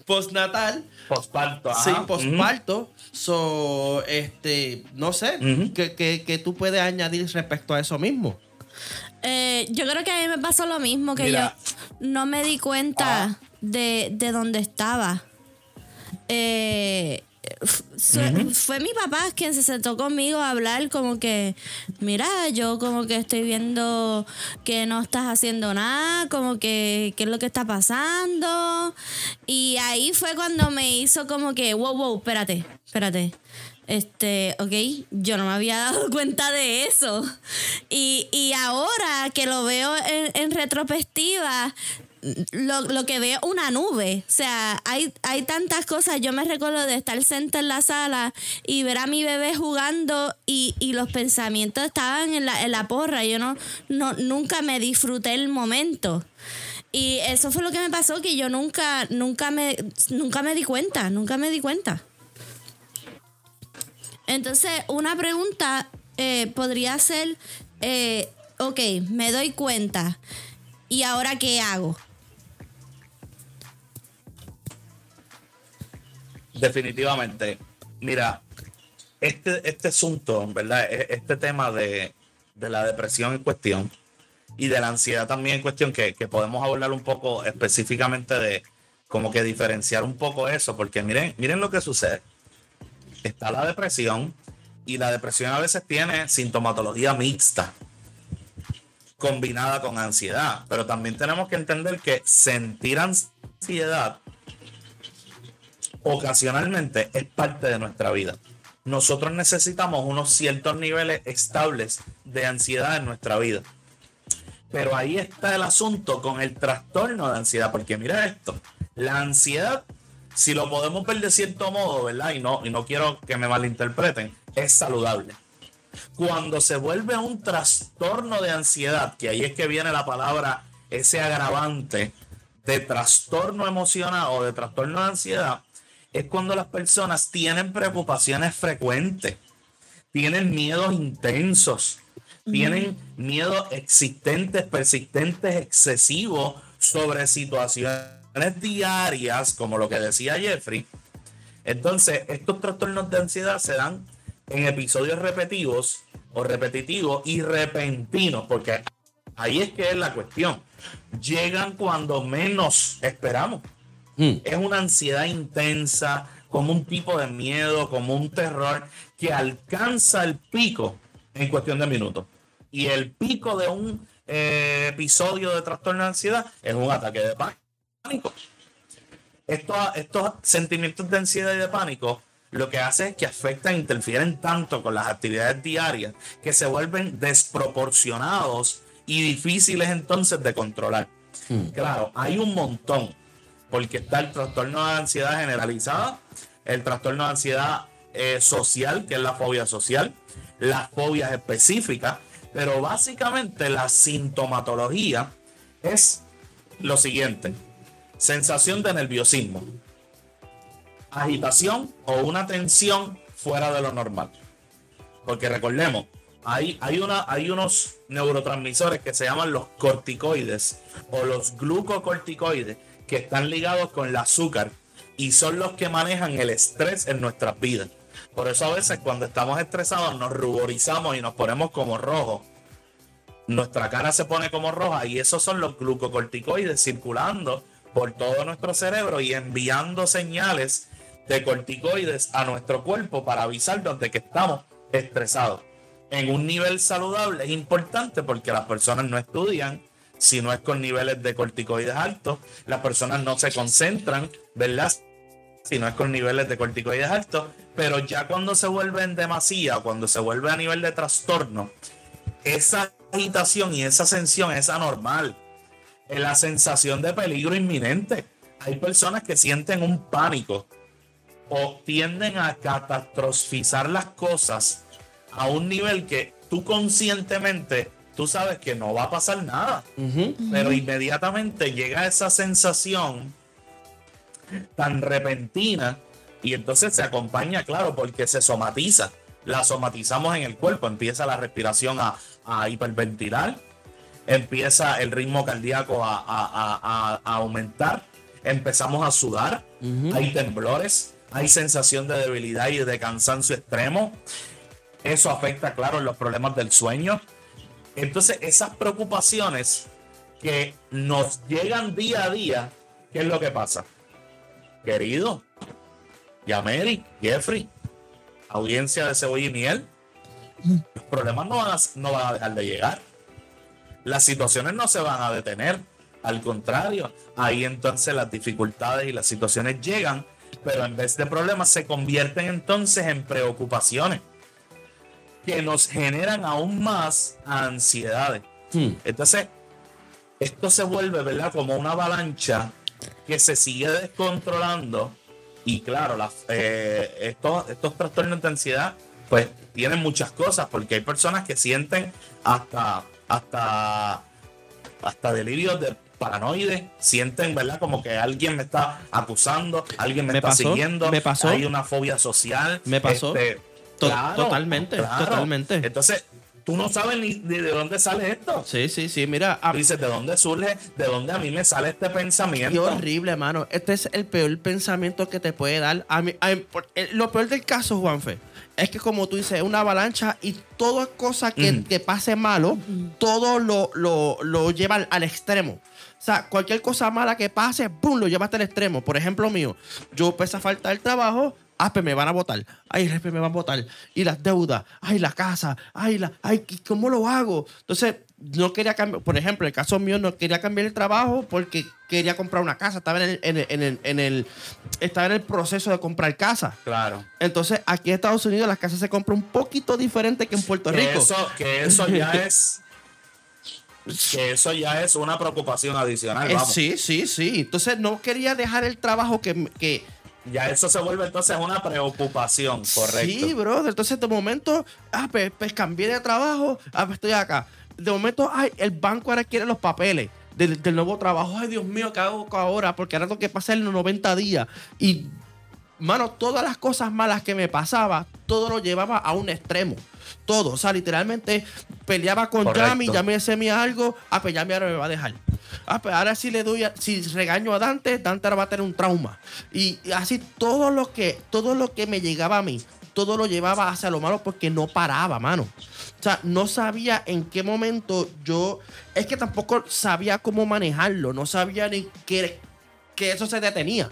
postnatal. Posparto. ajá. Sí, Ujú. posparto. So, este, no sé, Ujú. ¿qué, qué, qué tú puedes añadir respecto a eso mismo? Eh, yo creo que a mí me pasó lo mismo, que Mira. yo no me di cuenta Ah. de, de dónde estaba. Eh, fue mi papá quien se sentó conmigo a hablar como que, mira, yo como que estoy viendo que no estás haciendo nada, como que qué es lo que está pasando. Y ahí fue cuando me hizo como que, wow, wow, espérate, espérate. Este, ok, yo no me había dado cuenta de eso. Y, y ahora que lo veo en, en retrospectiva, lo, lo que veo una nube. O sea, hay, hay tantas cosas. Yo me recuerdo de estar sentada en la sala y ver a mi bebé jugando y, y los pensamientos estaban en la, en la porra. Yo no, no, nunca me disfruté el momento. Y eso fue lo que me pasó, que yo nunca, nunca me, nunca me di cuenta, nunca me di cuenta. Entonces, una pregunta eh, podría ser, eh, ok, me doy cuenta, ¿y ahora qué hago? Definitivamente. Mira, este, este asunto, ¿verdad? E- Este tema de, de la depresión en cuestión y de la ansiedad también en cuestión, que, que podemos hablar un poco específicamente de como que diferenciar un poco eso, porque miren, miren lo que sucede. Está la depresión y la depresión a veces tiene sintomatología mixta combinada con ansiedad, pero también tenemos que entender que sentir ansiedad ocasionalmente es parte de nuestra vida. Nosotros necesitamos unos ciertos niveles estables de ansiedad en nuestra vida. Pero ahí está el asunto con el trastorno de ansiedad, porque mira esto, la ansiedad, si lo podemos ver de cierto modo, ¿verdad? Y no, y no quiero que me malinterpreten, es saludable. Cuando se vuelve un trastorno de ansiedad, que ahí es que viene la palabra, ese agravante de trastorno emocional o de trastorno de ansiedad, es cuando las personas tienen preocupaciones frecuentes, tienen miedos intensos, tienen miedos existentes, persistentes, excesivos sobre situaciones diarias, como lo que decía Jeffrey. Entonces, estos trastornos de ansiedad se dan en episodios repetitivos o repetitivos y repentinos, porque ahí es que es la cuestión. Llegan cuando menos esperamos. Es una ansiedad intensa, como un tipo de miedo, como un terror que alcanza el pico en cuestión de minutos. Y el pico de un eh, episodio de trastorno de ansiedad es un ataque de pánico. Estos, estos sentimientos de ansiedad y de pánico lo que hace es que afectan, interfieren tanto con las actividades diarias que se vuelven desproporcionados y difíciles entonces de controlar. Claro, hay un montón, porque está el trastorno de ansiedad generalizada, el trastorno de ansiedad eh, social, que es la fobia social, las fobias específicas, pero básicamente la sintomatología es lo siguiente, sensación de nerviosismo, agitación o una tensión fuera de lo normal. Porque recordemos, hay, hay, unos neurotransmisores que se llaman los corticoides o los glucocorticoides que están ligados con el azúcar y son los que manejan el estrés en nuestras vidas. Por eso a veces cuando estamos estresados nos ruborizamos y nos ponemos como rojos. Nuestra cara se pone como roja y esos son los glucocorticoides circulando por todo nuestro cerebro y enviando señales de corticoides a nuestro cuerpo para avisarnos de que estamos estresados. En un nivel saludable es importante porque las personas no estudian si no es con niveles de corticoides altos, las personas no se concentran, ¿verdad? Si no es con niveles de corticoides altos, pero ya cuando se vuelve en demasía, cuando se vuelve a nivel de trastorno, esa agitación y esa ascensión es anormal. La sensación de peligro inminente. Hay personas que sienten un pánico o tienden a catastrofizar las cosas a un nivel que tú conscientemente tú sabes que no va a pasar nada, pero inmediatamente llega esa sensación tan repentina y entonces se acompaña, claro, porque se somatiza. La somatizamos en el cuerpo, empieza la respiración a, hiperventilar, empieza el ritmo cardíaco a, aumentar, empezamos a sudar, hay temblores, hay sensación de debilidad y de cansancio extremo. Eso afecta, claro, los problemas del sueño. Entonces, esas preocupaciones que nos llegan día a día, ¿qué es lo que pasa? Querido, Yameri, Jeffrey, audiencia de cebolla y miel, los problemas no van, a, no van a dejar de llegar. Las situaciones no se van a detener. Al contrario, ahí entonces las dificultades y las situaciones llegan pero en vez de problemas se convierten entonces en preocupaciones que nos generan aún más ansiedades. Hmm. Entonces, esto se vuelve, ¿verdad? Como una avalancha que se sigue descontrolando. Y claro, eh, estos, estos trastornos de ansiedad, pues tienen muchas cosas, porque hay personas que sienten hasta, hasta, hasta delirios de paranoides, sienten, ¿verdad? Como que alguien me está acusando, alguien me, está siguiendo, me pasó, hay una fobia social. Me pasó. Este, totalmente, totalmente. Entonces, tú no sabes ni de dónde sale esto. Sí, sí, sí, mira. Dices, ¿de dónde surge? ¿De dónde a mí me sale este pensamiento? Qué horrible, hermano. Este es el peor pensamiento que te puede dar. A mí, lo peor del caso, Juanfe, es que como tú dices, es una avalancha y toda cosa que, que pase malo, todo lo, lo, lo lleva al extremo. O sea, cualquier cosa mala que pase, ¡pum! lo lleva hasta el extremo. Por ejemplo, mío, yo empecé a faltar el trabajo, ah, pues me van a votar, ay, pues me van a votar, y las deudas, ay, la casa, ay, la, ay, ¿cómo lo hago? Entonces, no quería cambiar, por ejemplo, el caso mío no quería cambiar el trabajo porque quería comprar una casa, estaba en el, en el, en el, estaba en el proceso de comprar casa. Claro. Entonces, aquí en Estados Unidos las casas se compran un poquito diferente que en Puerto Rico. Eso, que eso ya es que eso ya es una preocupación adicional. Eh, sí, sí, sí. Entonces no quería dejar el trabajo que, ya eso se vuelve entonces una preocupación, correcto. Sí, brother. Entonces, de momento, ah, pues, pues, cambié de trabajo, ah, pues estoy acá. De momento, ay, el banco ahora quiere los papeles del, nuevo trabajo. Ay, Dios mío, ¿qué hago ahora? Porque ahora tengo que pasar los 90 días. Y, mano, todas las cosas malas que me pasaba, todo lo llevaba a un extremo todo. O sea, literalmente peleaba con Yami, Yami me algo, ah, pues Yami ahora me va a dejar. Ah, pues ahora sí le doy, si regaño a Dante, Dante ahora va a tener un trauma. Y, así todo lo que, todo lo que me llegaba a mí, todo lo llevaba hacia lo malo porque no paraba, mano. O sea, no sabía en qué momento yo. Es que tampoco sabía cómo manejarlo. No sabía ni que, que eso se detenía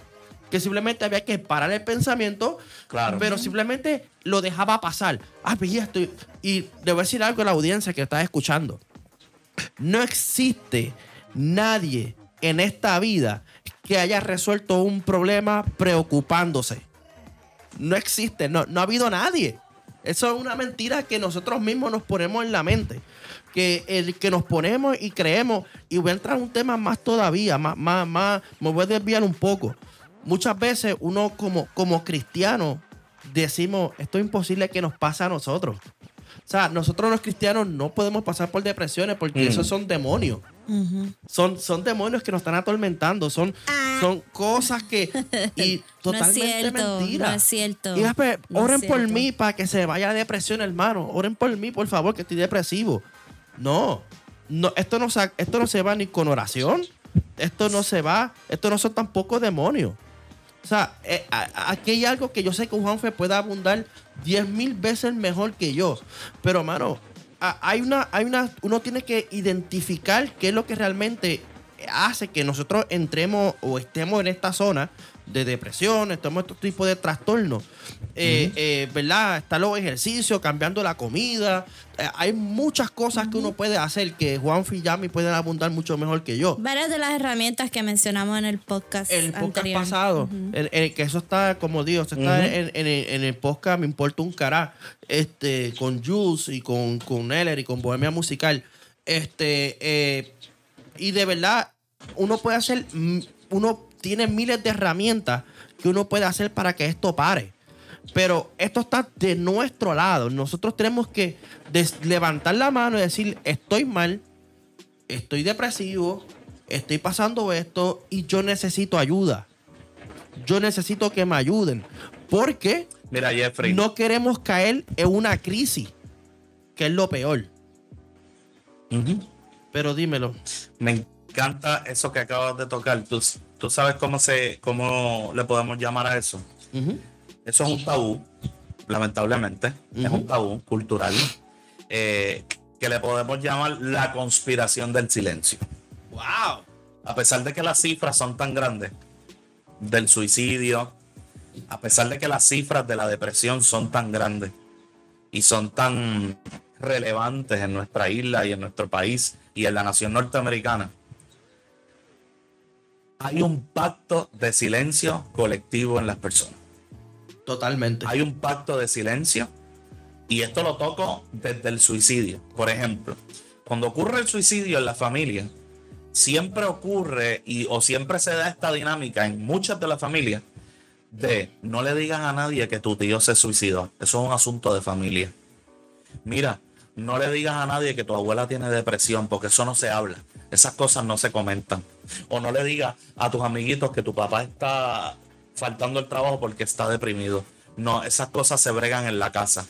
que simplemente había que parar el pensamiento, claro. pero simplemente lo dejaba pasar. Ah, pues ya estoy. Y debo decir algo a la audiencia que está escuchando. No existe nadie en esta vida que haya resuelto un problema preocupándose. No existe, no, no ha habido nadie. Eso es una mentira que nosotros mismos nos ponemos en la mente. Que el que nos ponemos y creemos, y voy a entrar en un tema más todavía, más, más, más, me voy a desviar un poco. Muchas veces uno como, como cristiano decimos, esto es imposible que nos pase a nosotros. O sea, nosotros los cristianos no podemos pasar por depresiones porque Mm. esos son demonios. Son, son demonios que nos están atormentando. Son, son cosas que. Y totalmente no es cierto, mentira. no es cierto. Y después, No es oren por mí para que se vaya la depresión, hermano. Oren por mí, por favor, que estoy depresivo. No. no esto, no esto no se va ni con oración. Esto no se va. Esto no son tampoco demonios. O sea, eh, aquí hay algo que yo sé que Juanfe puede abundar 10 mil veces mejor que yo. Pero, mano, hay una, hay una, uno tiene que identificar qué es lo que realmente hace que nosotros entremos o estemos en esta zona de depresión, estemos en este tipo de trastornos. Eh, eh, ¿Verdad? Está los ejercicios, cambiando la comida. Eh, hay muchas cosas que uno puede hacer que Juan Fillami pueden abundar mucho mejor que yo Varias de las herramientas que mencionamos en el podcast. el podcast anterior. pasado, el- el que eso está, como digo, eso está en, en el, en el podcast Me Importa un Cará, este, con Juice y con, con Neller y con Bohemia Musical. Este, eh, y de verdad, uno puede hacer, mm, uno tiene miles de herramientas que uno puede hacer para que esto pare. Pero esto está de nuestro lado. Nosotros tenemos que levantar la mano y decir, estoy mal, estoy depresivo, estoy pasando esto y yo necesito ayuda. Yo necesito que me ayuden. Porque Mira, Jeffrey. no queremos caer en una crisis, que es lo peor. Pero dímelo. Me encanta eso que acabas de tocar. ¿Tú, tú sabes cómo, se, cómo le podemos llamar a eso? Eso es un tabú, lamentablemente. Es un tabú cultural eh, que le podemos llamar la conspiración del silencio. ¡Wow! A pesar de que las cifras son tan grandes del suicidio, a pesar de que las cifras de la depresión son tan grandes y son tan relevantes en nuestra isla y en nuestro país y en la nación norteamericana, hay un pacto de silencio colectivo en las personas. Totalmente. Hay un pacto de silencio y esto lo toco desde el suicidio. Por ejemplo, cuando ocurre el suicidio en la familia, siempre ocurre y o siempre se da esta dinámica en muchas de las familias de no le digas a nadie que tu tío se suicidó. Eso es un asunto de familia. Mira, no le digas a nadie que tu abuela tiene depresión porque eso no se habla. Esas cosas no se comentan. O no le digas a tus amiguitos que tu papá está faltando el trabajo porque está deprimido. No, esas cosas se bregan en la casa.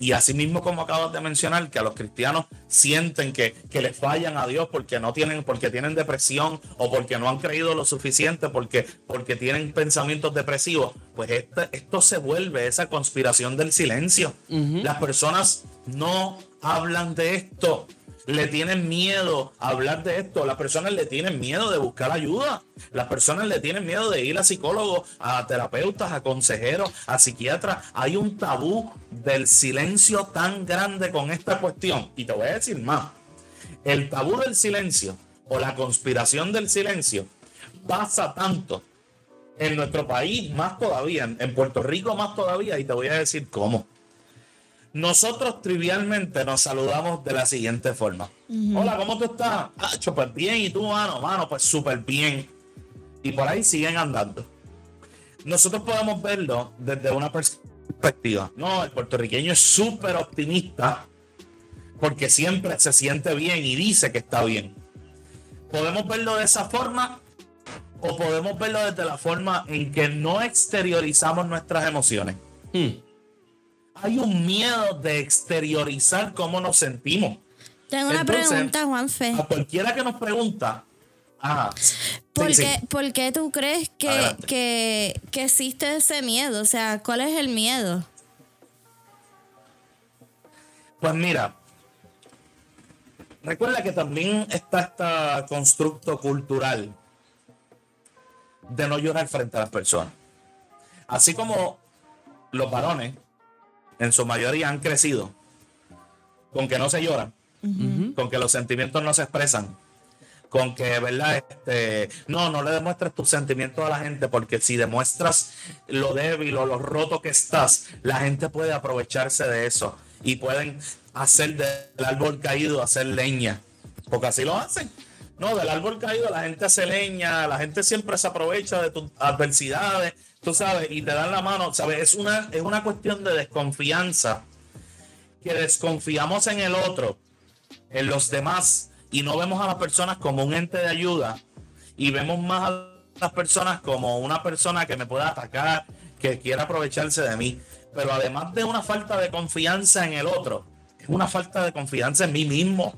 Y así mismo como acabas de mencionar, que a los cristianos sienten que, que les fallan a Dios porque no tienen, porque tienen depresión o porque no han creído lo suficiente, porque, porque tienen pensamientos depresivos, pues este- esto se vuelve esa conspiración del silencio. Las personas no hablan de esto. Le tienen miedo a hablar de esto. Las personas le tienen miedo de buscar ayuda. Las personas le tienen miedo de ir a psicólogos, a terapeutas, a consejeros, a psiquiatras. Hay un tabú del silencio tan grande con esta cuestión. Y te voy a decir más. El tabú del silencio o la conspiración del silencio pasa tanto en nuestro país más todavía, en Puerto Rico más todavía, y te voy a decir cómo. Nosotros trivialmente nos saludamos de la siguiente forma. Hola, ¿cómo tú estás? Ah, súper bien. ¿Y tú, mano? Mano, pues súper bien. Y por ahí siguen andando. Nosotros podemos verlo desde una perspectiva. No, el puertorriqueño es súper optimista porque siempre se siente bien y dice que está bien. Podemos verlo de esa forma o podemos verlo desde la forma en que no exteriorizamos nuestras emociones. Hmm. Hay un miedo de exteriorizar cómo nos sentimos. Tengo una Entonces, pregunta, Juanfe. A cualquiera que nos pregunta, ajá, ¿Por, sí. qué, por qué tú crees que, que, que existe ese miedo? O sea, ¿cuál es el miedo? Pues mira, recuerda que también está este constructo cultural de no llorar frente a las personas. Así como los varones, en su mayoría, han crecido con que no se lloran, con que los sentimientos no se expresan. con que, ¿verdad? Este, no, no le demuestres tus sentimientos a la gente porque si demuestras lo débil o lo roto que estás, la gente puede aprovecharse de eso y pueden hacer del árbol caído, hacer leña, porque así lo hacen. No, del árbol caído la gente hace leña, la gente siempre se aprovecha de tus adversidades, tú sabes, y te dan la mano, ¿sabes? Es una, es una cuestión de desconfianza, que desconfiamos en el otro, en los demás, y no vemos a las personas como un ente de ayuda, y vemos más a las personas como una persona que me pueda atacar, que quiera aprovecharse de mí. Pero además de una falta de confianza en el otro, es una falta de confianza en mí mismo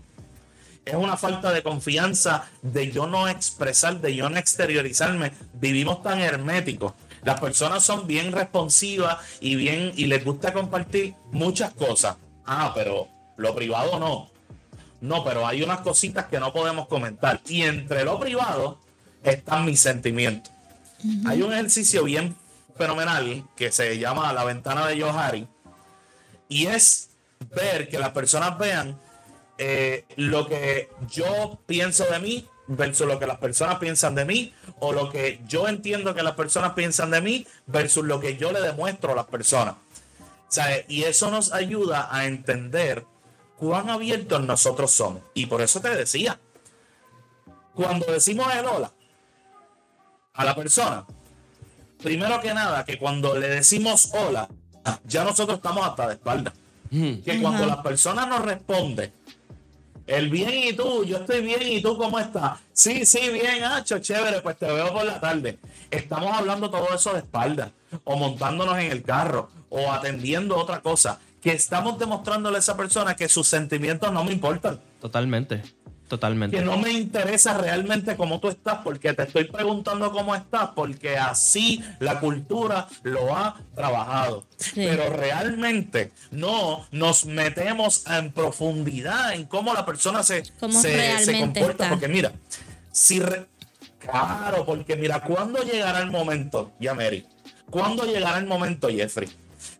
es una falta de confianza de yo no expresar, de yo no exteriorizarme. Vivimos tan herméticos. Las personas son bien responsivas y bien y les gusta compartir muchas cosas. Ah, pero lo privado no. No, pero hay unas cositas que no podemos comentar. Y entre lo privado están mis sentimientos. Hay un ejercicio bien fenomenal que se llama la ventana de Johari y es ver que las personas vean eh, lo que yo pienso de mí versus lo que las personas piensan de mí o lo que yo entiendo que las personas piensan de mí versus lo que yo le demuestro a las personas. Y eso nos ayuda a entender cuán abiertos nosotros somos. Y por eso te decía, cuando decimos el hola a la persona, primero que nada, que cuando le decimos hola, ya nosotros estamos hasta de espalda. Que cuando la persona nos responde, el bien y tú, yo estoy bien y tú cómo estás. Sí, sí, bien, Hacho, chévere, pues te veo por la tarde. Estamos hablando todo eso de espalda, o montándonos en el carro, o atendiendo otra cosa, que estamos demostrándole a esa persona que sus sentimientos no me importan. Totalmente. Totalmente. Que no me interesa realmente cómo tú estás, porque te estoy preguntando cómo estás, porque así la cultura lo ha trabajado. Pero realmente no nos metemos en profundidad en cómo la persona se, se, comporta. Porque mira, si. claro, porque mira, ¿cuándo llegará el momento, ya Mary? ¿Cuándo llegará el momento, Jeffrey?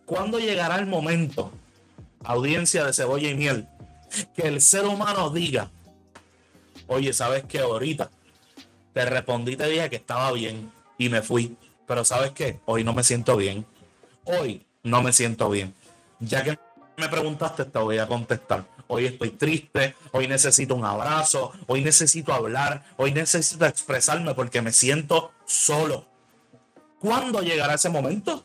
¿Cuándo llegará el momento, audiencia de cebolla y miel, que el ser humano diga, oye, ¿sabes qué? Ahorita te respondí, te dije que estaba bien y me fui. Pero ¿sabes qué? Hoy no me siento bien. Hoy no me siento bien. Ya que me preguntaste, te voy a contestar. Hoy estoy triste, hoy necesito un abrazo, hoy necesito hablar, hoy necesito expresarme porque me siento solo. ¿Cuándo llegará ese momento?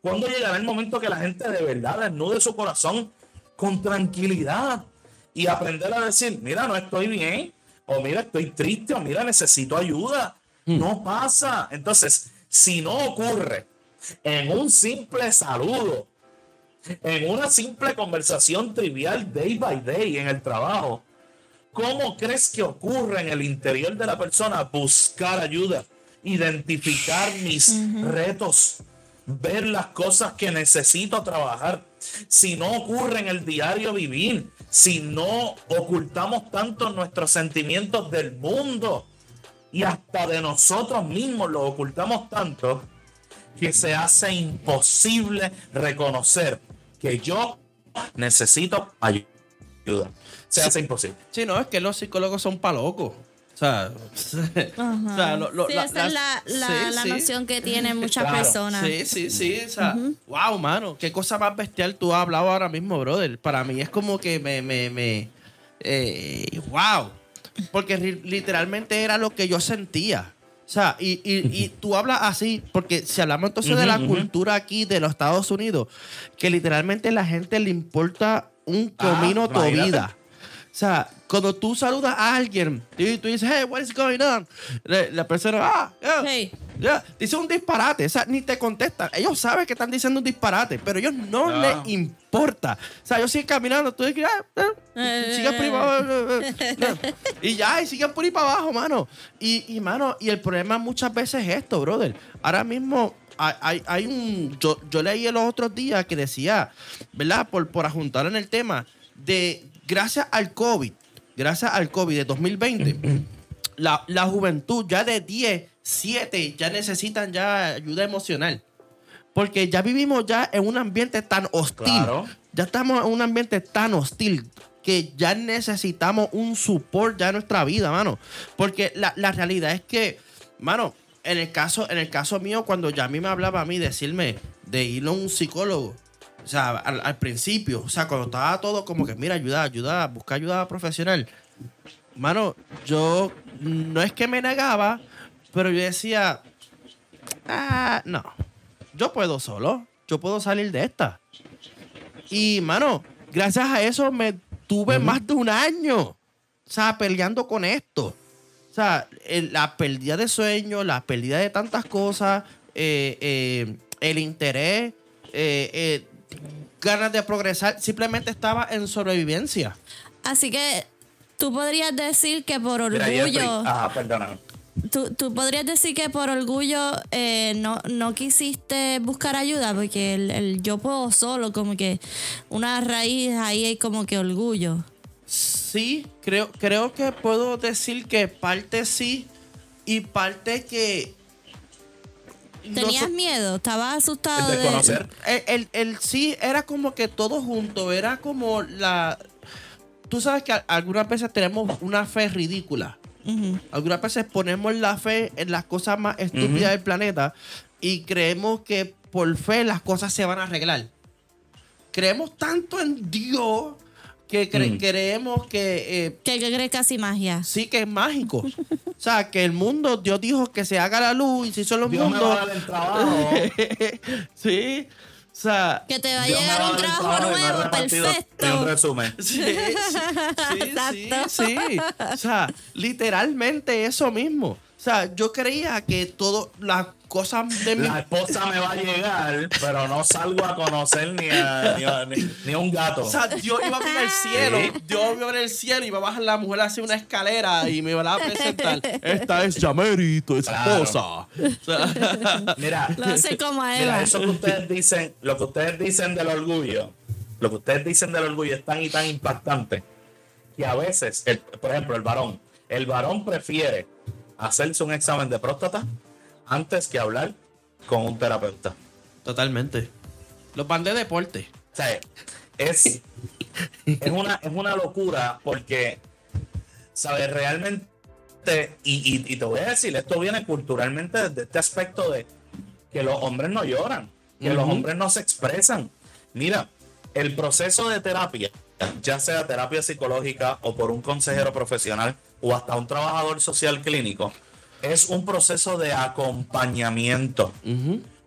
¿Cuándo llegará el momento que la gente de verdad desnude su corazón con tranquilidad y aprender a decir, mira, no estoy bien, o mira, estoy triste, o mira, necesito ayuda. Hmm. No pasa. Entonces, si no ocurre en un simple saludo, en una simple conversación trivial day by day en el trabajo, ¿cómo crees que ocurre en el interior de la persona buscar ayuda, identificar mis retos, ver las cosas que necesito trabajar? Si no ocurre en el diario vivir, si no ocultamos tanto nuestros sentimientos del mundo y hasta de nosotros mismos los ocultamos tanto que se hace imposible reconocer que yo necesito ayuda. Se hace imposible. Sí, no, es que los psicólogos son pa' locos. O sea, esa es la, noción que tienen muchas personas. Sí, sí, sí. O sea, wow, mano, qué cosa más bestial tú has hablado ahora mismo, brother. Para mí es como que me, me, me eh, wow. Porque literalmente era lo que yo sentía. O sea, y, y, tú hablas así, porque si hablamos entonces de la cultura aquí de los Estados Unidos, que literalmente la gente le importa un ah, comino tu vida. O sea, cuando tú saludas a alguien y tú dices, hey, what is going on? La, persona, ah, yeah, dice un disparate. O sea, ni te contesta. Ellos saben que están diciendo un disparate, pero a ellos no, les importa. O sea, ellos siguen caminando. Tú dices, ah, eh, sigan por ahí para abajo. y ya, y siguen por ahí para abajo, mano. Y, y, mano, y el problema muchas veces es esto, brother. Ahora mismo hay, hay, un. Yo, yo leí los otros días que decía, ¿verdad? Por, por ajuntar en el tema de gracias al COVID, gracias al COVID de 2020, la, la juventud ya de 10, 7 ya necesitan ya ayuda emocional. Porque ya vivimos ya en un ambiente tan hostil. Ya estamos en un ambiente tan hostil que ya necesitamos un support ya en nuestra vida, mano. Porque la, la realidad es que, mano, en el caso, en el caso mío, cuando ya a mí me hablaba a mí, decirme de ir a un psicólogo, o sea, al, al principio, o sea, cuando estaba todo como que, mira, ayuda, ayuda, busca ayuda profesional. Mano, yo no es que me negaba, pero yo decía, ah, no, yo puedo solo, yo puedo salir de esta. Y, mano, gracias a eso me tuve más de un año, o sea, peleando con esto. O sea, la pérdida de sueño, la pérdida de tantas cosas, eh, eh, el interés, eh, eh, ganas de progresar, simplemente estaba en sobrevivencia. Así que tú podrías decir que por orgullo, ajá, perdóname. tú, tú podrías decir que por orgullo eh, no, no quisiste buscar ayuda, porque el, el yo puedo solo, como que una raíz ahí hay como que orgullo. Sí, creo, creo que puedo decir que parte sí y parte que... no ¿Tenías so- miedo? ¿Estabas asustado? El de- desconocer. el, el- el sí era como que todo junto, era como la... Tú sabes que a- algunas veces tenemos una fe ridícula. Algunas veces ponemos la fe en las cosas más estúpidas del planeta y creemos que por fe las cosas se van a arreglar. Creemos tanto en Dios que cre- Mm. creemos que eh, ¿Qué, qué crees casi magia? sí que es mágico. o sea, que el mundo, Dios dijo que se haga la luz y si son los Dios me va mundos. a dar el trabajo. sí. O sea, Que te va a llegar un trabajo nuevo, repartido En un perfecto. resumen. sí, sí, sí, sí, sí. O sea, literalmente eso mismo. O sea, yo creía que todas las cosas de mi La esposa me va a llegar, pero no salgo a conocer ni a, ni a- ni- ni a un gato. O sea, Dios iba a abrir el cielo. Sí. Dios iba a abrir el cielo y va a bajar la mujer hacia una escalera y me va a presentar. Esta es Yameri, tu Claro. esposa. O sea, Mira, Lo hace como a mira, eso que ustedes dicen, lo que ustedes dicen del orgullo, lo que ustedes dicen del orgullo es tan y tan impactante que a veces, el- por ejemplo, el varón, el varón prefiere hacerse un examen de próstata antes que hablar con un terapeuta. Totalmente. Los van de deporte. O sea, es, es, una, es una locura porque, ¿sabes? Realmente, y, y- y te voy a decir, esto viene culturalmente desde este aspecto de que los hombres no lloran, que los hombres no se expresan. Mira, el proceso de terapia, ya sea terapia psicológica o por un consejero profesional o hasta un trabajador social clínico, es un proceso de acompañamiento.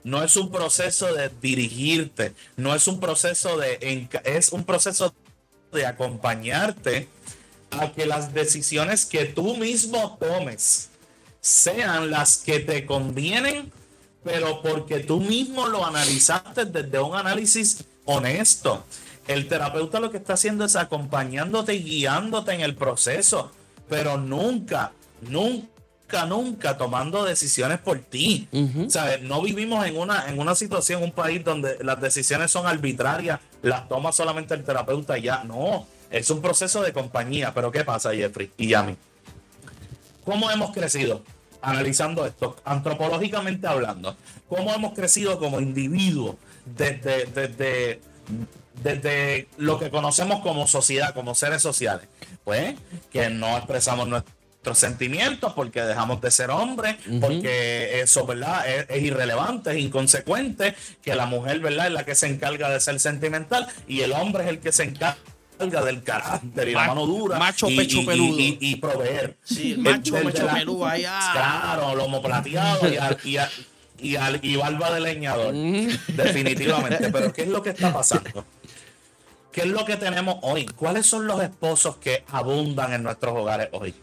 No es un proceso de dirigirte, no es un proceso de es un proceso de acompañarte a que las decisiones que tú mismo tomes sean las que te convienen, pero porque tú mismo lo analizaste desde un análisis honesto. El terapeuta lo que está haciendo es acompañándote y guiándote en el proceso, pero nunca, nunca, nunca tomando decisiones por ti. ¿Sabes? No vivimos en una, en una situación, un país donde las decisiones son arbitrarias, las toma solamente el terapeuta y ya. No, es un proceso de compañía. Pero ¿qué pasa, Jeffrey y Yami? ¿Cómo hemos crecido? Analizando esto, antropológicamente hablando, ¿cómo hemos crecido como individuos desde, desde, desde lo que conocemos como sociedad, como seres sociales? Pues que no expresamos nuestros sentimientos porque dejamos de ser hombres, porque eso, ¿verdad? Es, es irrelevante, es inconsecuente, que la mujer, ¿verdad? Es la que se encarga de ser sentimental y el hombre es el que se encarga del carácter y la Ma- mano dura macho y, pecho y- peludo. y- y proveer. Sí, el El- macho el de pecho la- peludo ahí, ah. Claro, lomo plateado y, al- y, al- y, al- y barba de leñador. Definitivamente. Pero ¿qué es lo que está pasando? ¿Qué es lo que tenemos hoy? ¿Cuáles son los esposos que abundan en nuestros hogares hoy?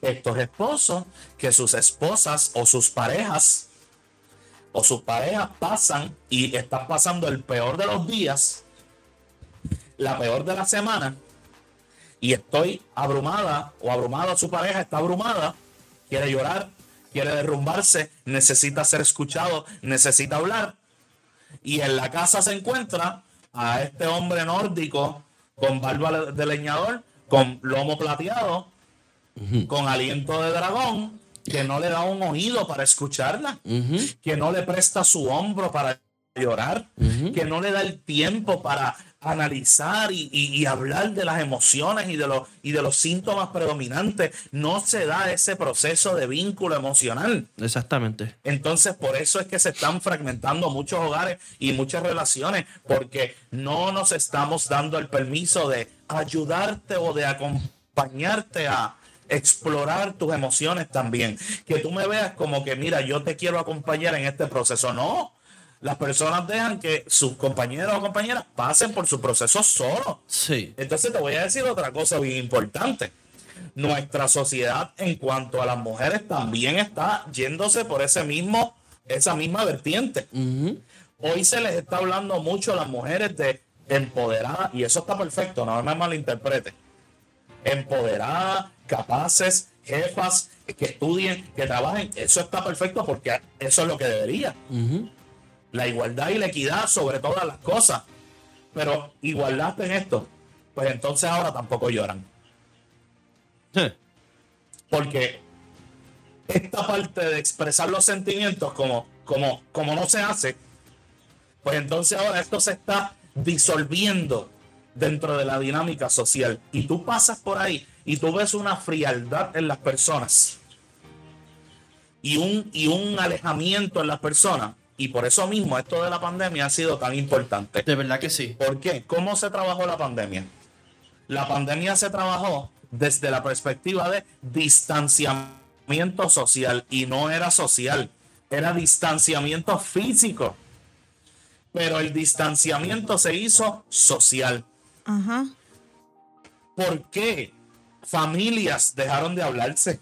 Estos esposos que sus esposas o sus parejas o sus parejas pasan y están pasando el peor de los días, la peor de la semana, y estoy abrumada o abrumada su pareja está abrumada, quiere llorar, quiere derrumbarse, necesita ser escuchado, necesita hablar. Y en la casa se encuentra a este hombre nórdico con barba de leñador, con lomo plateado, con aliento de dragón, que no le da un oído para escucharla, que no le presta su hombro para llorar, que no le da el tiempo para analizar y, y- y hablar de las emociones y de, los, y de los síntomas predominantes. No se da ese proceso de vínculo emocional. Exactamente. Entonces, por eso es que se están fragmentando muchos hogares y muchas relaciones, porque no nos estamos dando el permiso de ayudarte o de acompañarte a explorar tus emociones también. Que tú me veas como que, mira, yo te quiero acompañar en este proceso. No, las personas dejan que sus compañeros o compañeras pasen por su proceso solos. Sí. Entonces te voy a decir otra cosa bien importante. Nuestra sociedad en cuanto a las mujeres también está yéndose por ese mismo, esa misma vertiente. Hoy se les está hablando mucho a las mujeres de empoderadas, y eso está perfecto, no me malinterprete. Empoderadas, capaces, jefas, que estudien, que trabajen, eso está perfecto porque eso es lo que debería. La igualdad y la equidad sobre todas las cosas. Pero igualdad en esto, pues entonces ahora tampoco lloran. Porque esta parte de expresar los sentimientos como, como, como no se hace, pues entonces ahora esto se está disolviendo dentro de la dinámica social. Y tú pasas por ahí y tú ves una frialdad en las personas y un, y un alejamiento en las personas. Y por eso mismo esto de la pandemia ha sido tan importante. De verdad que sí. ¿Por qué? ¿Cómo se trabajó la pandemia? La pandemia se trabajó desde la perspectiva de distanciamiento social y no era social, era distanciamiento físico. Pero el distanciamiento se hizo social. Ajá. ¿Por qué familias dejaron de hablarse?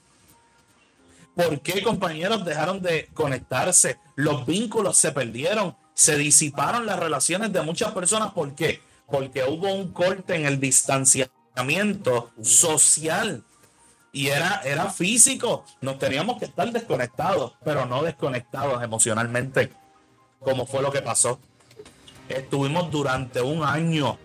¿Por qué compañeros dejaron de conectarse? Los vínculos se perdieron, se disiparon las relaciones de muchas personas. ¿Por qué? Porque hubo un corte en el distanciamiento social y era, era físico. Nos teníamos que estar desconectados, pero no desconectados emocionalmente, como fue lo que pasó. Estuvimos durante un año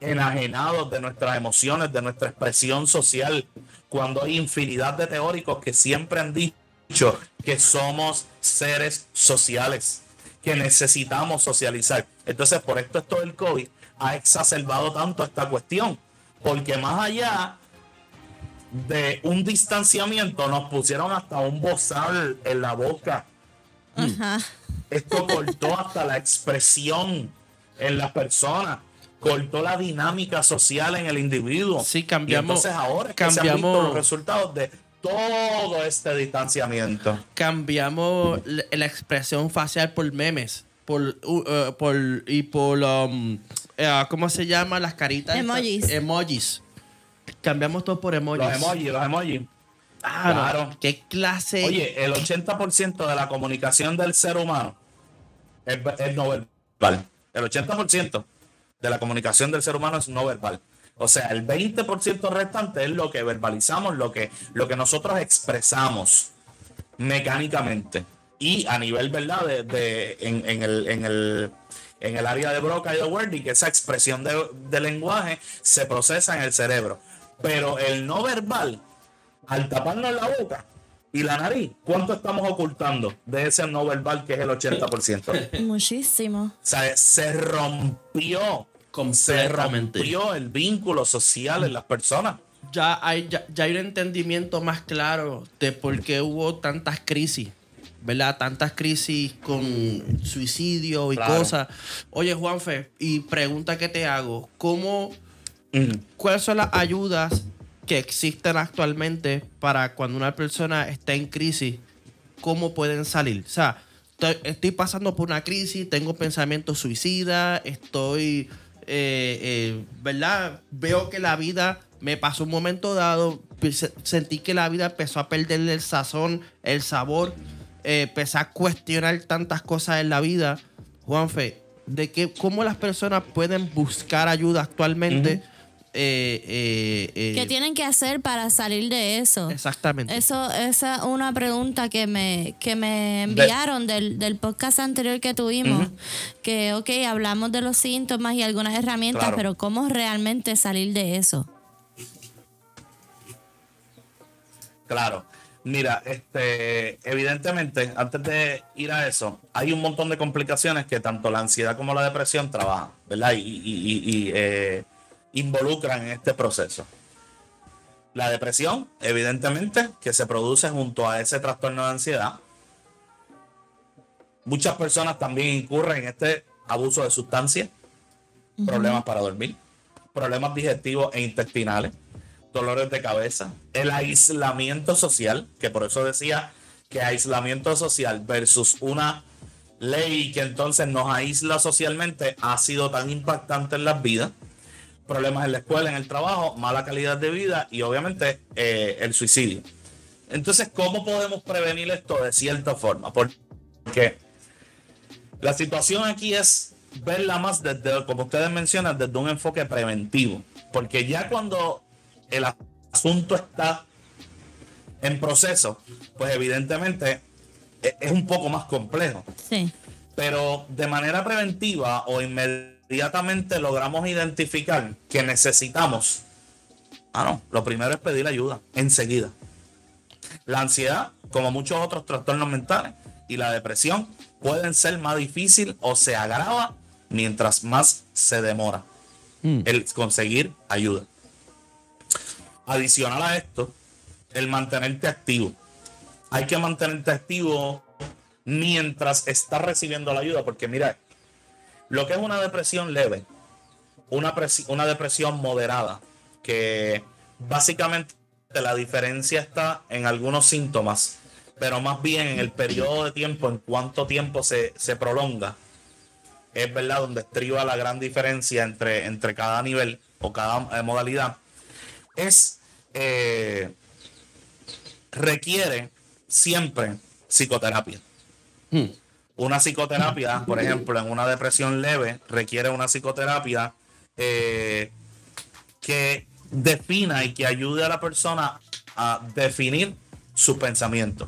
enajenados de nuestras emociones, de nuestra expresión social, cuando hay infinidad de teóricos que siempre han dicho que somos seres sociales, que necesitamos socializar. Entonces, por esto esto del COVID ha exacerbado tanto esta cuestión, porque más allá de un distanciamiento nos pusieron hasta un bozal en la boca. Ajá. Esto cortó hasta la expresión en las personas, cortó la dinámica social en el individuo. Sí, cambiamos- Y entonces ahora es que se han visto cambiamos- los resultados de todo este distanciamiento. Cambiamos la, expresión facial por memes. Por, uh, por y por um, eh, ¿cómo se llama? Las caritas. estas? Emojis. Emojis. Cambiamos todo por emojis. Los emojis, los emojis. Ah, no. Claro. ¿Qué clase? Oye, el 80% de la comunicación del ser humano es, es no verbal. El 80% de la comunicación del ser humano es no verbal. O sea, el 20% restante es lo que verbalizamos, lo que, lo que nosotros expresamos mecánicamente. Y a nivel, ¿verdad? De, de- en, en el, en, el, en el área de Broca y de Wording, que esa expresión de, de lenguaje se procesa en el cerebro. Pero el no verbal al taparnos la boca y la nariz, ¿cuánto estamos ocultando de ese no verbal que es el 80%? O Muchísimo. sea, se rompió, se Completamente. rompió el vínculo social en las personas. ya hay, ya, ya hay un entendimiento más claro de por qué hubo tantas crisis, ¿verdad? Tantas crisis con suicidio y Claro. cosas. Oye, Juanfe, y pregunta que te hago, ¿cómo, Mm. cuáles son las ayudas que existen actualmente para cuando una persona está en crisis, cómo pueden salir? O sea, estoy, estoy pasando por una crisis, tengo pensamientos suicidas, estoy, eh, eh, ¿verdad? Veo que la vida me pasó un momento dado, pues, sentí que la vida empezó a perderle el sazón, el sabor, eh, empecé a cuestionar tantas cosas en la vida. Juanfe, de que, cómo las personas pueden buscar ayuda actualmente. Eh, eh, eh, ¿Qué tienen que hacer para salir de eso? Exactamente. Eso, esa es una pregunta que me, que me enviaron del, del podcast anterior que tuvimos. Que, ok, hablamos de los síntomas y algunas herramientas, Claro. pero ¿cómo realmente salir de eso? Claro. Mira, este, evidentemente, antes de ir a eso, hay un montón de complicaciones que tanto la ansiedad como la depresión trabajan, ¿verdad? Y, eh, involucran en este proceso. La depresión, evidentemente, que se produce junto a ese trastorno de ansiedad. Muchas personas también incurren en este abuso de sustancias, problemas para dormir, problemas digestivos e intestinales dolores de cabeza, el aislamiento social, que por eso decía que aislamiento social versus una ley que entonces nos aísla socialmente ha sido tan impactante en las vidas. Problemas en la escuela, en el trabajo, mala calidad de vida y obviamente eh, el suicidio. Entonces, ¿cómo podemos prevenir esto de cierta forma? Porque la situación aquí es verla más desde, como ustedes mencionan, desde un enfoque preventivo. Porque ya cuando el asunto está en proceso, pues evidentemente e-, es un poco más complejo. Sí. Pero de manera preventiva o inmediatamente logramos identificar que necesitamos. Ah, no. Lo primero es pedir ayuda, enseguida. La ansiedad, como muchos otros trastornos mentales, y la depresión pueden ser más difícil o se agrava mientras más se demora mm. el conseguir ayuda. Adicional a esto, el mantenerte activo. Hay que mantenerte activo mientras estás recibiendo la ayuda, porque mira, lo que es una depresión leve, una, una depresión moderada, que básicamente la diferencia está en algunos síntomas, pero más bien en el periodo de tiempo, en cuánto tiempo se, se prolonga, es verdad donde estriba la gran diferencia entre, entre cada nivel o cada eh, modalidad, es eh, requiere siempre psicoterapia. Hmm. Una psicoterapia, por ejemplo, en una depresión leve, requiere una psicoterapia eh, que defina y que ayude a la persona a definir su pensamiento,